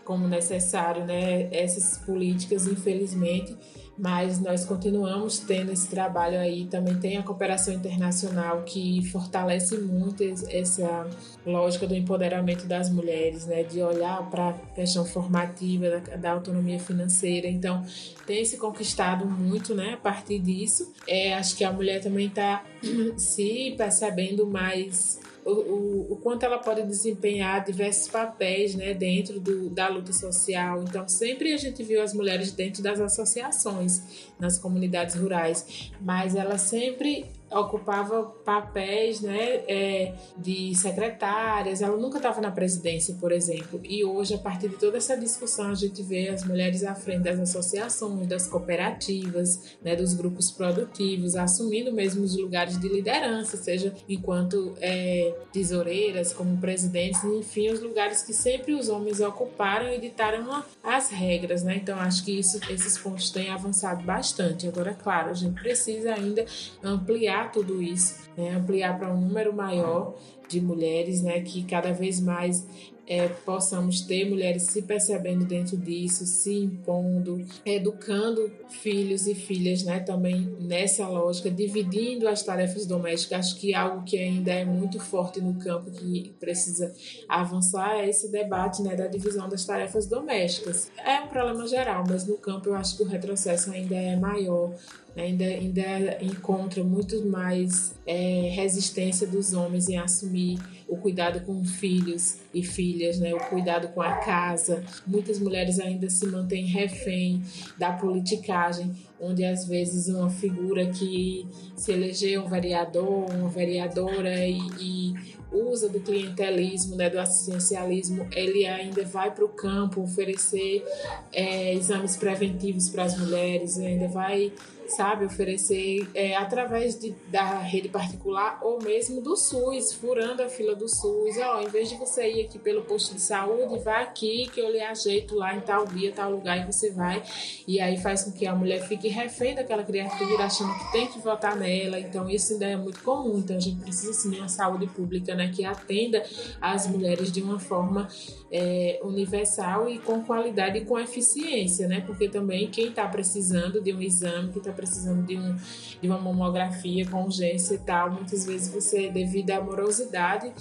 como necessário né, essas políticas, infelizmente mas nós continuamos tendo esse trabalho aí. Também tem a cooperação internacional que fortalece muito essa lógica do empoderamento das mulheres, né? De olhar para a questão formativa da, autonomia financeira. Então, tem se conquistado muito, né? A partir disso, é, acho que a mulher também está se percebendo mais o, o, o, quanto ela pode desempenhar diversos papéis né, dentro do, da luta social. Então, sempre a gente viu as mulheres dentro das associações, nas comunidades rurais, mas ela sempre ocupava papéis né, é, de secretárias, ela nunca estava na presidência, por exemplo. E hoje, a partir de toda essa discussão, a gente vê as mulheres à frente das associações, das cooperativas, né, dos grupos produtivos, assumindo mesmo os lugares de liderança, seja enquanto é, tesoureiras, como presidentes, enfim, os lugares que sempre os homens ocuparam e ditaram as regras. Né? Então, acho que isso, esses pontos têm avançado bastante. Agora, claro, a gente precisa ainda ampliar ampliar tudo isso, né? ampliar para um número maior de mulheres, né? que cada vez mais é, possamos ter mulheres se percebendo dentro disso, se impondo, educando filhos e filhas, né, também nessa lógica, dividindo as tarefas domésticas. Acho que algo que ainda é muito forte no campo que precisa avançar é esse debate, né, da divisão das tarefas domésticas. É um problema geral, mas no campo eu acho que o retrocesso ainda é maior ainda, ainda encontra muito mais é, resistência dos homens em assumir o cuidado com filhos e filhas, né? o cuidado com a casa. Muitas mulheres ainda se mantêm refém da politicagem, onde às vezes uma figura que se elegeu um vereador, uma vereadora e, e usa do clientelismo, né, do assistencialismo, ele ainda vai para o campo oferecer é, exames preventivos para as mulheres, ainda vai sabe, oferecer é, através de, da rede particular ou mesmo do SUS, furando a fila do SUS. Ó, em vez de você ir aqui pelo posto de saúde, vá aqui que eu lhe ajeito lá em tal dia, tal lugar e você vai. E aí faz com que a mulher fique refém daquela criatura, achando que tem que votar nela. Então isso ainda é muito comum. Então a gente precisa sim de uma saúde pública né, que atenda as mulheres de uma forma é, universal e com qualidade e com eficiência, né? Porque também quem está precisando de um exame, que está precisando de, um, de uma mamografia com urgência e tal, muitas vezes você, devido à morosidade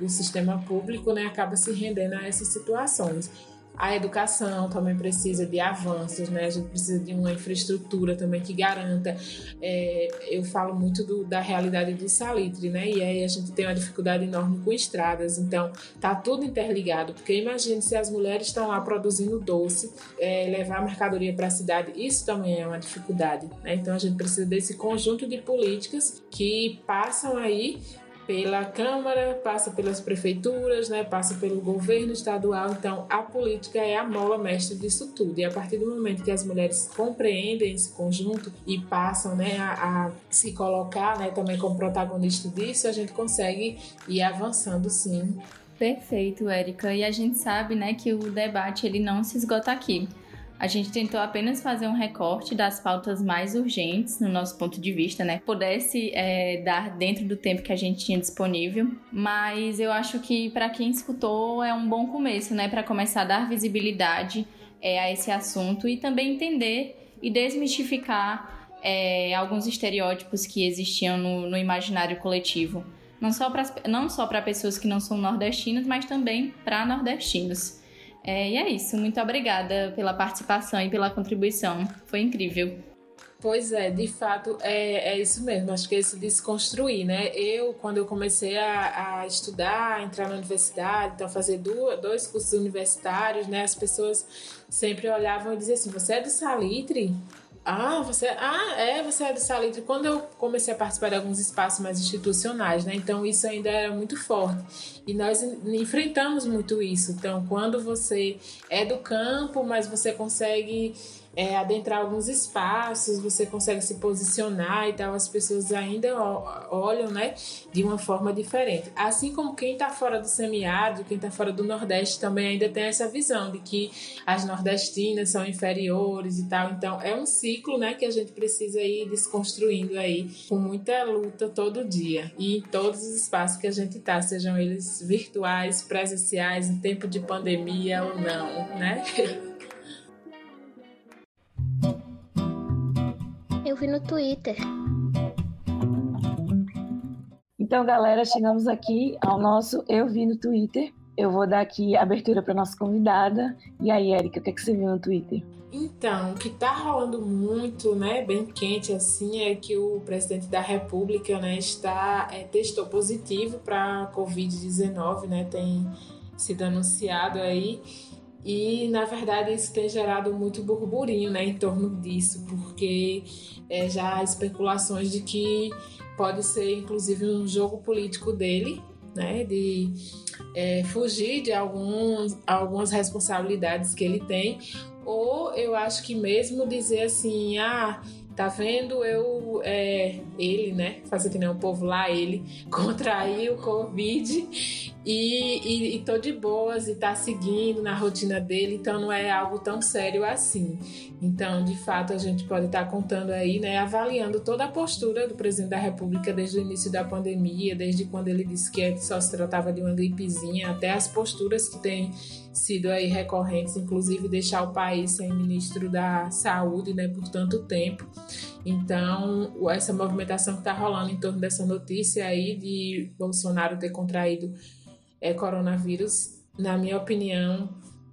do sistema público, né, acaba se rendendo a essas situações. A educação também precisa de avanços, né? A gente precisa de uma infraestrutura também que garanta. É, eu falo muito do, da realidade do salitre, né? E aí a gente tem uma dificuldade enorme com estradas. Então, tá tudo interligado. Porque imagine se as mulheres estão lá produzindo doce, é, levar a mercadoria para a cidade, isso também é uma dificuldade. Né? Então, a gente precisa desse conjunto de políticas que passam aí pela Câmara, passa pelas prefeituras, né, passa pelo governo estadual. Então, a política é a mola mestre disso tudo. E a partir do momento que as mulheres compreendem esse conjunto e passam né, a, a se colocar né, também como protagonista disso, a gente consegue ir avançando sim. Perfeito, Érica. E a gente sabe né, que o debate ele não se esgota aqui. A gente tentou apenas fazer um recorte das pautas mais urgentes, no nosso ponto de vista, né? Pudesse é, dar dentro do tempo que a gente tinha disponível, mas eu acho que para quem escutou é um bom começo, né? Para começar a dar visibilidade é, a esse assunto e também entender e desmistificar é, alguns estereótipos que existiam no, no imaginário coletivo. Não só para pessoas que não são nordestinas, mas também para nordestinos. É, e é isso. Muito obrigada pela participação e pela contribuição. Foi incrível. Pois é, de fato é, é isso mesmo. Acho que é esse desconstruir, né? Eu, quando eu comecei a, a estudar, a entrar na universidade, então fazer duas, dois cursos universitários, né? As pessoas sempre olhavam e diziam assim: Você é do Salitre? Ah, você, ah, é, você é do Salitre. Quando eu comecei a participar de alguns espaços mais institucionais, né? Então isso ainda era muito forte. E nós enfrentamos muito isso. Então, quando você é do campo, mas você consegue é, adentrar alguns espaços, você consegue se posicionar e tal, as pessoas ainda olham, né, de uma forma diferente. Assim como quem está fora do semiárido, quem está fora do Nordeste também ainda tem essa visão de que as nordestinas são inferiores e tal. Então, é um ciclo, né, que a gente precisa ir desconstruindo aí com muita luta todo dia e em todos os espaços que a gente está, sejam eles virtuais, presenciais, em tempo de pandemia ou não, né? Eu vi no Twitter. Então, galera, chegamos aqui ao nosso Eu Vi no Twitter. Eu vou dar aqui abertura para nossa convidada. E aí, Érica, o que, é que você viu no Twitter? Então, o que está rolando muito, né, bem quente assim, é que o presidente da República, né, está é, testou positivo para COVID-19, né, tem sido anunciado aí. E, na verdade, isso tem gerado muito burburinho né, em torno disso, porque é, já há especulações de que pode ser, inclusive, um jogo político dele, né, de é, fugir de alguns, algumas responsabilidades que ele tem, ou eu acho que mesmo dizer assim, ah, tá vendo, eu, é, ele, né, fazer que nem o povo lá, ele contraiu o Covid e, e, e tô de boas e tá seguindo na rotina dele, então não é algo tão sério assim. Então, de fato, a gente pode estar tá contando aí, né, avaliando toda a postura do presidente da República desde o início da pandemia, desde quando ele disse que só se tratava de uma gripezinha, até as posturas que têm sido aí recorrentes, inclusive deixar o país sem ministro da saúde, né, por tanto tempo. Então, essa movimentação que está rolando em torno dessa notícia aí de Bolsonaro ter contraído é, coronavírus, na minha opinião,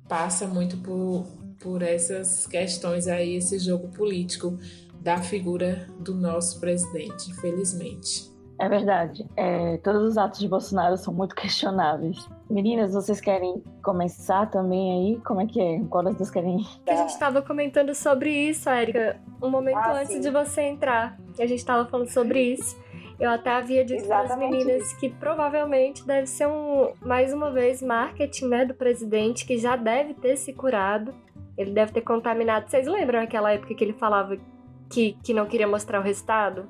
passa muito por, por essas questões aí, esse jogo político da figura do nosso presidente, infelizmente. É verdade. É, todos os atos de Bolsonaro são muito questionáveis. Meninas, vocês querem começar também aí? Como é que é? Qual das duas querem? A gente estava comentando sobre isso, Érica, um momento ah, antes sim. de você entrar. A gente estava falando sobre isso. Eu até havia dito para as meninas isso. que provavelmente deve ser um, mais uma vez, marketing né, do presidente, que já deve ter se curado. Ele deve ter contaminado. Vocês lembram aquela época que ele falava que, que não queria mostrar o resultado?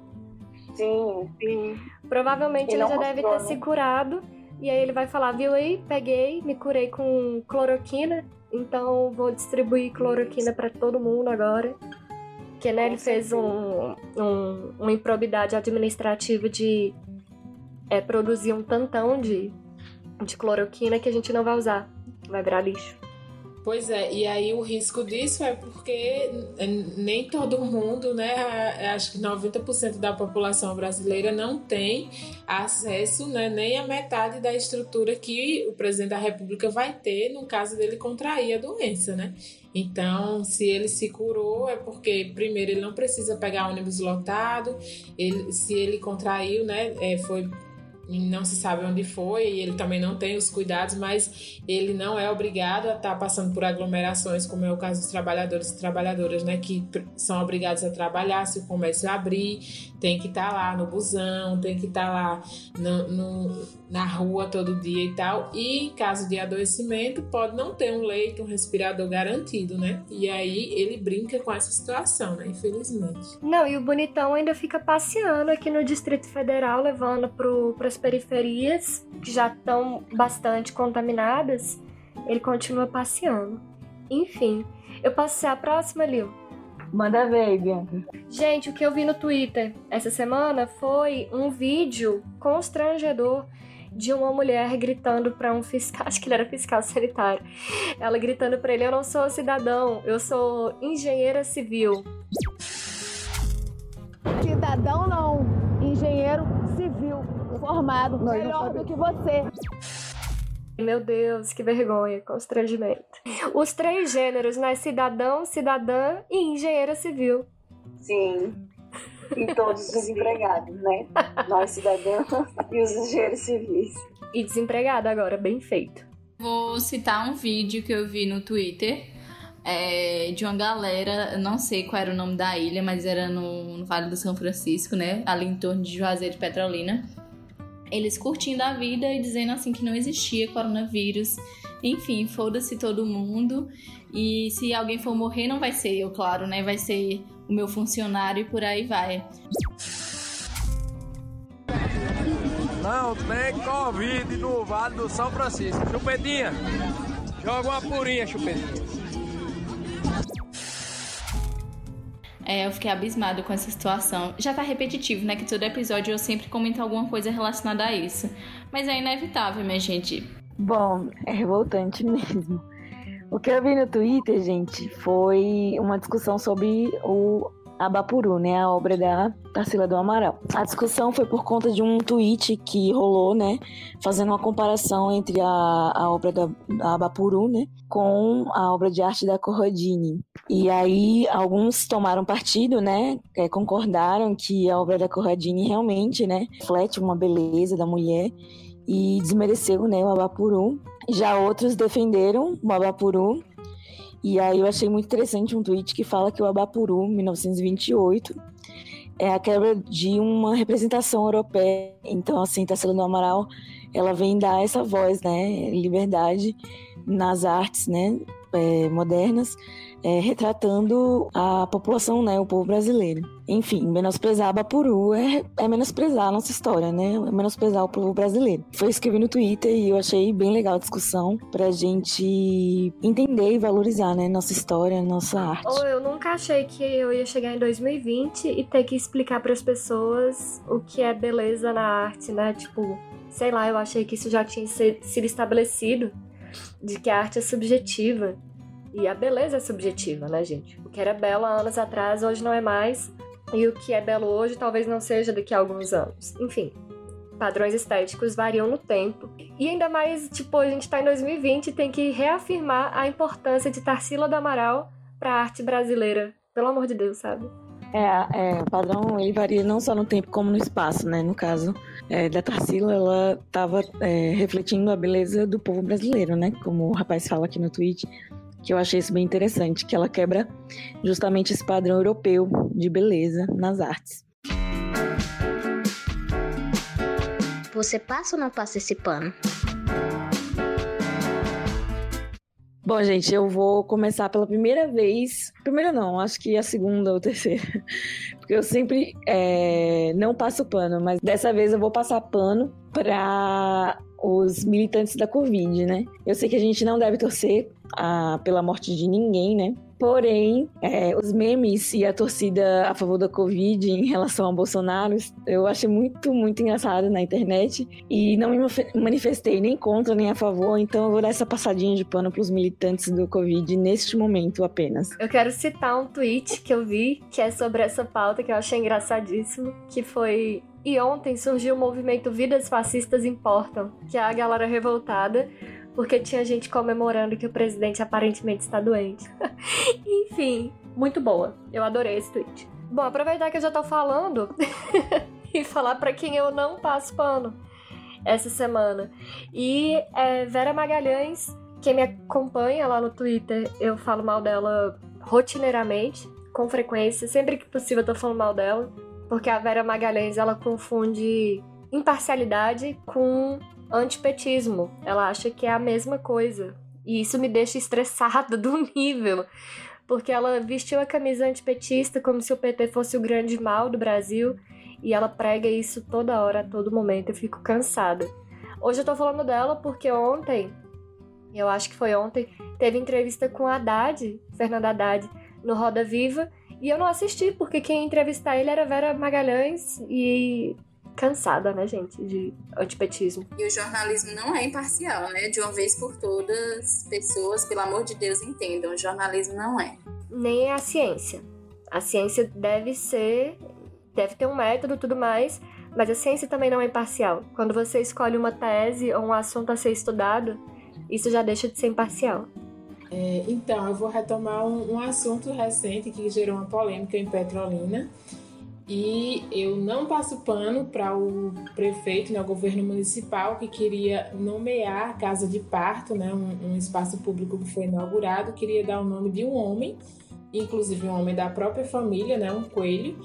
Sim, sim. Provavelmente ele, ele já mostrou, deve ter né? se curado. E aí ele vai falar, viu aí, peguei, me curei com cloroquina, então vou distribuir cloroquina para todo mundo agora que né, ele fez um, um, uma improbidade administrativa de é, produzir um tantão de, de cloroquina que a gente não vai usar, vai virar lixo. Pois é, e aí o risco disso é porque nem todo mundo, né, acho que 90% da população brasileira não tem acesso, né, nem a metade da estrutura que o presidente da República vai ter no caso dele contrair a doença, né? Então, se ele se curou, é porque, primeiro, ele não precisa pegar ônibus lotado, ele, se ele contraiu, né, é, foi não se sabe onde foi e ele também não tem os cuidados, mas ele não é obrigado a estar passando por aglomerações, como é o caso dos trabalhadores e trabalhadoras, né, que são obrigados a trabalhar se o comércio abrir, tem que estar lá no busão, tem que estar lá no, no, na rua todo dia e tal. E em caso de adoecimento, pode não ter um leito, um respirador garantido, né? E aí ele brinca com essa situação, né? Infelizmente. Não, e o bonitão ainda fica passeando aqui no Distrito Federal, levando para as periferias, que já estão bastante contaminadas. Ele continua passeando. Enfim, eu posso ser a próxima, Lil? Manda ver, Bianca. Gente, o que eu vi no Twitter essa semana foi um vídeo constrangedor de uma mulher gritando para um fiscal, acho que ele era fiscal sanitário. Ela gritando para ele: "Eu não sou cidadão, eu sou engenheira civil". cidadão não, engenheiro formado, não, melhor do que você. Meu Deus, que vergonha, constrangimento. Os três gêneros, né? Cidadão, cidadã e engenheiro civil. Sim. E todos desempregados, né? Nós cidadãos e os engenheiros civis. E desempregado agora, bem feito. Vou citar um vídeo que eu vi no Twitter é, de uma galera, não sei qual era o nome da ilha, mas era no, no Vale do São Francisco, né? Ali em torno de Juazeiro de Petrolina eles curtindo a vida e dizendo assim que não existia coronavírus. Enfim, foda-se todo mundo. E se alguém for morrer, não vai ser eu, claro, né? Vai ser o meu funcionário e por aí vai. Não tem Covid no Vale do São Francisco. Chupetinha, joga uma purinha, chupetinha. É, eu fiquei abismado com essa situação. Já tá repetitivo, né? Que todo episódio eu sempre comento alguma coisa relacionada a isso. Mas é inevitável, minha gente. Bom, é revoltante mesmo. O que eu vi no Twitter, gente, foi uma discussão sobre o Abapuru, né, a obra da Tarsila do Amaral. A discussão foi por conta de um tweet que rolou, né, fazendo uma comparação entre a, a obra da Abapuru, né, com a obra de arte da Corradini. E aí alguns tomaram partido, né, é, concordaram que a obra da Corradini realmente, né, reflete uma beleza da mulher e desmereceu, né, o Abapuru. Já outros defenderam o Abapuru e aí eu achei muito interessante um tweet que fala que o Abapuru, 1928, é a quebra de uma representação europeia. Então, assim, Tarsila do Amaral, ela vem dar essa voz, né, liberdade nas artes, né, é, modernas, é, retratando a população, né, o povo brasileiro. Enfim, menosprezar Abapuru é, é menosprezar a nossa história, né? É menosprezar o povo brasileiro. Foi vi no Twitter e eu achei bem legal a discussão pra gente entender e valorizar, né, nossa história, nossa arte. Ou eu nunca achei que eu ia chegar em 2020 e ter que explicar para as pessoas o que é beleza na arte, né? Tipo, sei lá, eu achei que isso já tinha sido estabelecido de que a arte é subjetiva e a beleza é subjetiva, né, gente? O que era belo há anos atrás, hoje não é mais. E o que é belo hoje talvez não seja daqui a alguns anos. Enfim, padrões estéticos variam no tempo. E ainda mais, tipo, a gente tá em 2020 e tem que reafirmar a importância de Tarsila do Amaral para a arte brasileira. Pelo amor de Deus, sabe? É, é, o padrão ele varia não só no tempo como no espaço, né? No caso é, da Tarsila, ela estava é, refletindo a beleza do povo brasileiro, né? Como o rapaz fala aqui no tweet que eu achei isso bem interessante, que ela quebra justamente esse padrão europeu de beleza nas artes. Você passa ou não passa esse pano? Bom, gente, eu vou começar pela primeira vez. Primeira não, acho que a segunda ou terceira. Porque eu sempre é, não passo pano, mas dessa vez eu vou passar pano para os militantes da Covid, né? Eu sei que a gente não deve torcer a, pela morte de ninguém, né? Porém, é, os memes e a torcida a favor da Covid em relação ao Bolsonaro, eu achei muito, muito engraçado na internet. E não me manifestei nem contra nem a favor, então eu vou dar essa passadinha de pano para os militantes do Covid neste momento apenas. Eu quero citar um tweet que eu vi, que é sobre essa pauta, que eu achei engraçadíssimo, que foi e ontem surgiu o movimento Vidas Fascistas Importam, que é a galera revoltada porque tinha gente comemorando que o presidente aparentemente está doente. Enfim, muito boa. Eu adorei esse tweet. Bom, aproveitar que eu já tô falando e falar para quem eu não passo pano essa semana. E é, Vera Magalhães, quem me acompanha lá no Twitter, eu falo mal dela rotineiramente, com frequência, sempre que possível eu tô falando mal dela, porque a Vera Magalhães ela confunde imparcialidade com antipetismo. Ela acha que é a mesma coisa. E isso me deixa estressada do nível. Porque ela vestiu a camisa antipetista como se o PT fosse o grande mal do Brasil. E ela prega isso toda hora, a todo momento. Eu fico cansada. Hoje eu tô falando dela porque ontem, eu acho que foi ontem, teve entrevista com a Haddad, Fernanda Haddad, no Roda Viva. E eu não assisti, porque quem entrevistar ele era Vera Magalhães. E cansada, né, gente, de antipetismo. E o jornalismo não é imparcial, né? De uma vez por todas, pessoas, pelo amor de Deus, entendam, o jornalismo não é. Nem é a ciência. A ciência deve ser deve ter um método tudo mais, mas a ciência também não é imparcial. Quando você escolhe uma tese ou um assunto a ser estudado, isso já deixa de ser imparcial. É, então, eu vou retomar um, um assunto recente que gerou uma polêmica em Petrolina. E eu não passo pano para o prefeito, né, o governo municipal, que queria nomear a casa de parto, né, um, um espaço público que foi inaugurado, queria dar o nome de um homem, inclusive um homem da própria família, né, um coelho,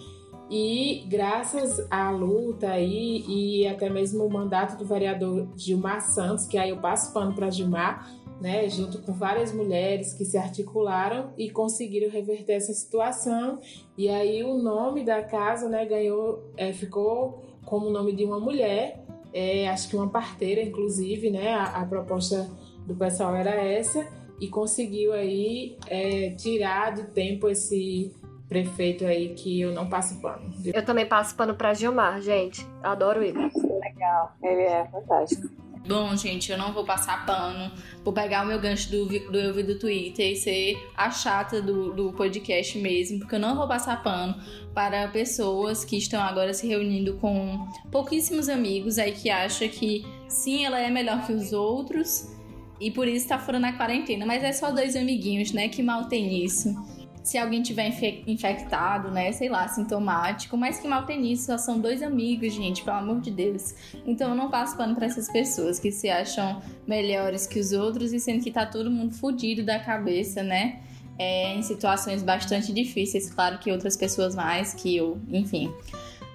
e graças à luta aí e até mesmo o mandato do vereador Gilmar Santos, que aí eu passo pano para Gilmar, né, junto com várias mulheres que se articularam e conseguiram reverter essa situação. E aí o nome da casa, né, ganhou, é, ficou como o nome de uma mulher, é, acho que uma parteira, inclusive, né, a, a, proposta do pessoal era essa e conseguiu aí é, tirar do tempo esse prefeito aí que eu não passo pano. Eu também passo pano para Gilmar, gente. Adoro ele. Legal, ele é fantástico. Bom, gente, eu não vou passar pano. Vou pegar o meu gancho do, do eu vi do Twitter e ser a chata do, do podcast mesmo, porque eu não vou passar pano para pessoas que estão agora se reunindo com pouquíssimos amigos aí que acham que sim, ela é melhor que os outros e por isso tá fora na quarentena. Mas é só dois amiguinhos, né? Que mal tem isso se alguém tiver infectado, né, sei lá, sintomático, mas que mal tem isso, só são dois amigos, gente, pelo amor de Deus. Então eu não passo pano para essas pessoas que se acham melhores que os outros e sendo que tá todo mundo fudido da cabeça, né? É, em situações bastante difíceis, claro que outras pessoas mais que eu, enfim.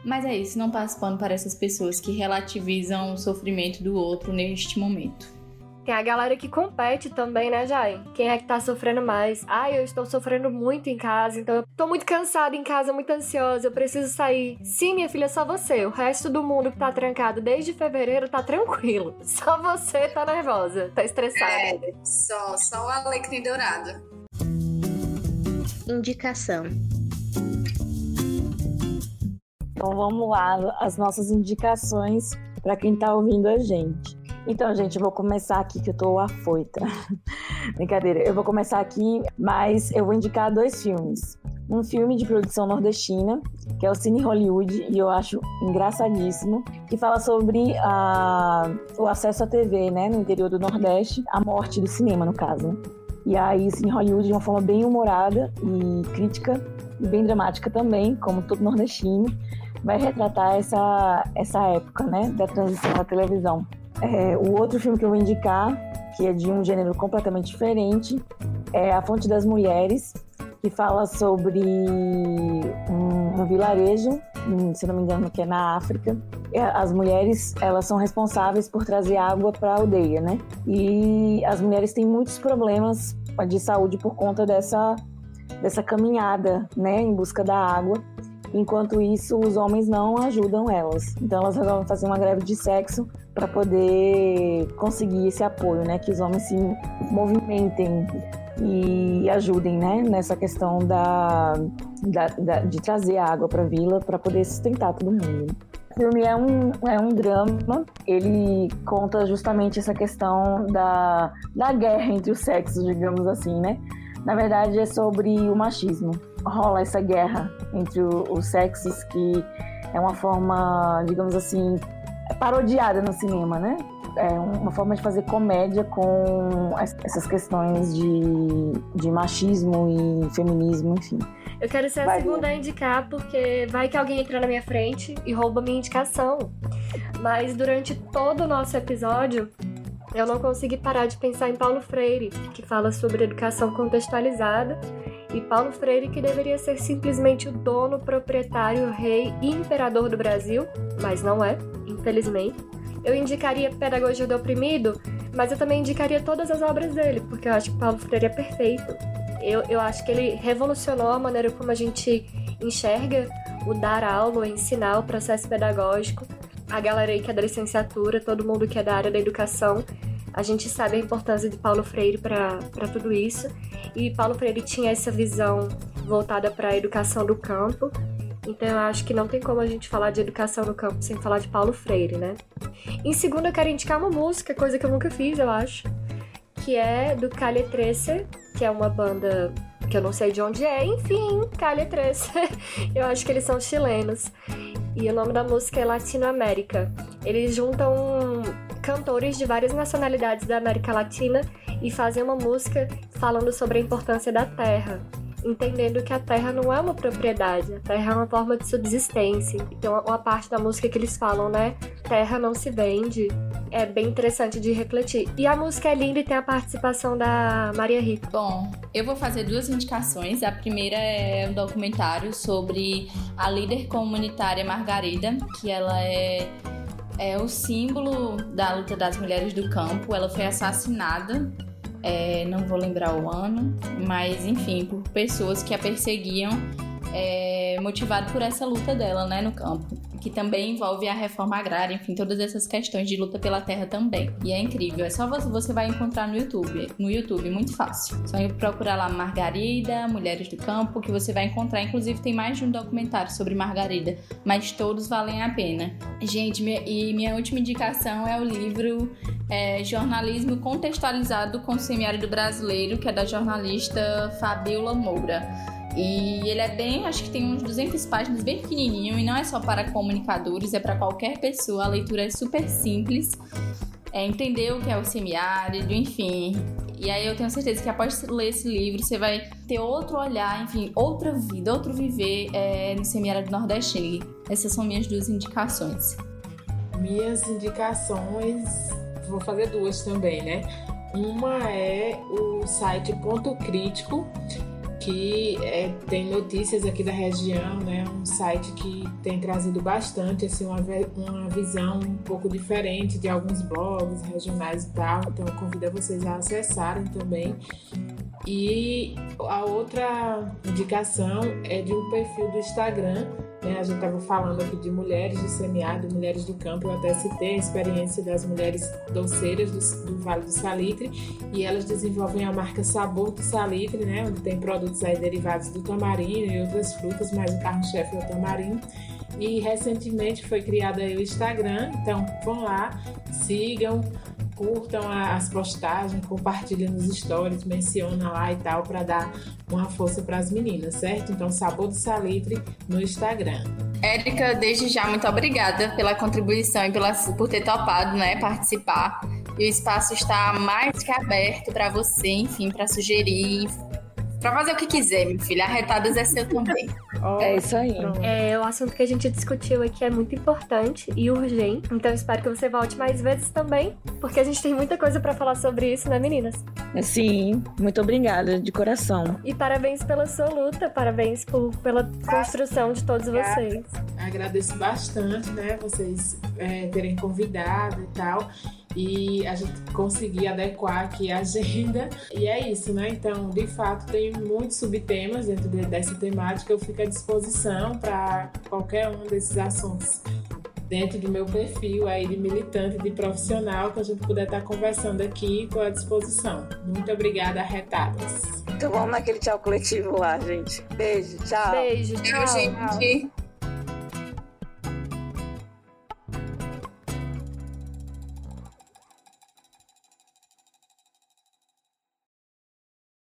Mas é isso, não passo pano para essas pessoas que relativizam o sofrimento do outro neste momento. Tem a galera que compete também, né, Jai? Quem é que tá sofrendo mais? Ah, eu estou sofrendo muito em casa, então eu tô muito cansada em casa, muito ansiosa, eu preciso sair. Sim, minha filha, só você. O resto do mundo que tá trancado desde fevereiro tá tranquilo. Só você tá nervosa, tá estressada. É, só, só o alecrim dourado. Indicação. Então vamos lá, as nossas indicações para quem tá ouvindo a gente. Então, gente, eu vou começar aqui que eu tô afoita. Brincadeira. Eu vou começar aqui, mas eu vou indicar dois filmes. Um filme de produção nordestina, que é o Cine Hollywood, e eu acho engraçadíssimo, que fala sobre a, o acesso à TV, né, no interior do Nordeste, a morte do cinema, no caso. Né? E aí, Cine Hollywood, de uma forma bem humorada e crítica, e bem dramática também, como todo nordestino, vai retratar essa, essa época, né, da transição à televisão. É, o outro filme que eu vou indicar, que é de um gênero completamente diferente, é A Fonte das Mulheres, que fala sobre um, um vilarejo, se não me engano, que é na África. As mulheres, elas são responsáveis por trazer água para a aldeia, né? E as mulheres têm muitos problemas de saúde por conta dessa, dessa caminhada, né, em busca da água. Enquanto isso, os homens não ajudam elas. Então elas resolvem fazer uma greve de sexo para poder conseguir esse apoio, né? Que os homens se movimentem e ajudem, né? Nessa questão da, da, da de trazer água para a vila para poder sustentar todo mundo. O filme é um, é um drama, ele conta justamente essa questão da, da guerra entre os sexos, digamos assim, né? Na verdade, é sobre o machismo. Rola essa guerra entre o, os sexos, que é uma forma, digamos assim, parodiada no cinema, né? É uma forma de fazer comédia com essas questões de, de machismo e feminismo, enfim. Eu quero ser a vai segunda a indicar, porque vai que alguém entra na minha frente e rouba minha indicação. Mas durante todo o nosso episódio, eu não consegui parar de pensar em Paulo Freire, que fala sobre educação contextualizada, e Paulo Freire, que deveria ser simplesmente o dono, proprietário, rei e imperador do Brasil, mas não é, infelizmente. Eu indicaria Pedagogia do Oprimido, mas eu também indicaria todas as obras dele, porque eu acho que Paulo Freire é perfeito. Eu, eu acho que ele revolucionou a maneira como a gente enxerga o dar aula, o ensinar, o processo pedagógico a galera aí que é da licenciatura, todo mundo que é da área da educação, a gente sabe a importância de Paulo Freire para tudo isso. E Paulo Freire tinha essa visão voltada para a educação do campo. Então eu acho que não tem como a gente falar de educação no campo sem falar de Paulo Freire, né? Em segundo, eu quero indicar uma música, coisa que eu nunca fiz, eu acho, que é do Calle Trece, que é uma banda que eu não sei de onde é, enfim, Calha 3. eu acho que eles são chilenos. E o nome da música é Latinoamérica. Eles juntam cantores de várias nacionalidades da América Latina e fazem uma música falando sobre a importância da terra entendendo que a terra não é uma propriedade, a terra é uma forma de subsistência. Então, uma parte da música que eles falam, né? Terra não se vende. É bem interessante de refletir. E a música é linda e tem a participação da Maria Rita. Bom, eu vou fazer duas indicações. A primeira é um documentário sobre a líder comunitária Margarida, que ela é é o símbolo da luta das mulheres do campo. Ela foi assassinada é, não vou lembrar o ano, mas enfim, por pessoas que a perseguiam, é, motivado por essa luta dela, né, no campo que também envolve a reforma agrária, enfim, todas essas questões de luta pela terra também. E é incrível, é só você, você vai encontrar no YouTube, no YouTube, muito fácil. Só procurar lá Margarida, Mulheres do Campo, que você vai encontrar. Inclusive tem mais de um documentário sobre Margarida, mas todos valem a pena. Gente, minha, e minha última indicação é o livro é, Jornalismo Contextualizado com o Semiárido Brasileiro, que é da jornalista Fabiola Moura. E ele é bem, acho que tem uns 200 páginas, bem pequenininho, e não é só para comunicadores, é para qualquer pessoa. A leitura é super simples, é entender o que é o semiárido, enfim. E aí eu tenho certeza que após ler esse livro, você vai ter outro olhar, enfim, outra vida, outro viver é, no semiárido nordestino. Essas são minhas duas indicações. Minhas indicações, vou fazer duas também, né? Uma é o site Ponto Crítico, que é, tem notícias aqui da região, né? Um site que tem trazido bastante assim uma, uma visão um pouco diferente de alguns blogs regionais e tal. Então eu convido vocês a acessarem também. E a outra indicação é de um perfil do Instagram né? A gente estava falando aqui de mulheres de semiárido, mulheres do campo. Eu até citei a experiência das mulheres doceiras do, do, Vale do Salitre e elas desenvolvem a marca Sabor do Salitre, né? onde tem produtos aí derivados do tamarindo e outras frutas, mas o carro-chefe é o tamarindo. E recentemente foi criado aí o Instagram, então vão lá, sigam, curtam as postagens, compartilhem nos stories, menciona lá e tal para dar uma força para as meninas, certo? Então, Sabor do Salitre no Instagram. Érica, desde já, muito obrigada pela contribuição e pela, por ter topado né, participar. E o espaço está mais que aberto para você, enfim, para sugerir Pra fazer o que quiser, meu filho. Arretadas é seu também. é isso aí. É, o assunto que a gente discutiu aqui é muito importante e urgente. Então espero que você volte mais vezes também, porque a gente tem muita coisa para falar sobre isso, né, meninas? Sim, muito obrigada, de coração. E parabéns pela sua luta, parabéns por, pela construção de todos vocês. Agradeço bastante, né, vocês é, terem convidado e tal e a gente conseguir adequar aqui a agenda. E é isso, né? Então, de fato, tem muitos subtemas dentro dessa temática. Eu fico à disposição para qualquer um desses assuntos dentro do meu perfil aí de militante, de profissional, que a gente puder estar conversando aqui com a disposição. Muito obrigada, Retadas. Então vamos naquele tchau coletivo lá, gente. Beijo, tchau. Beijo, tchau. tchau. gente.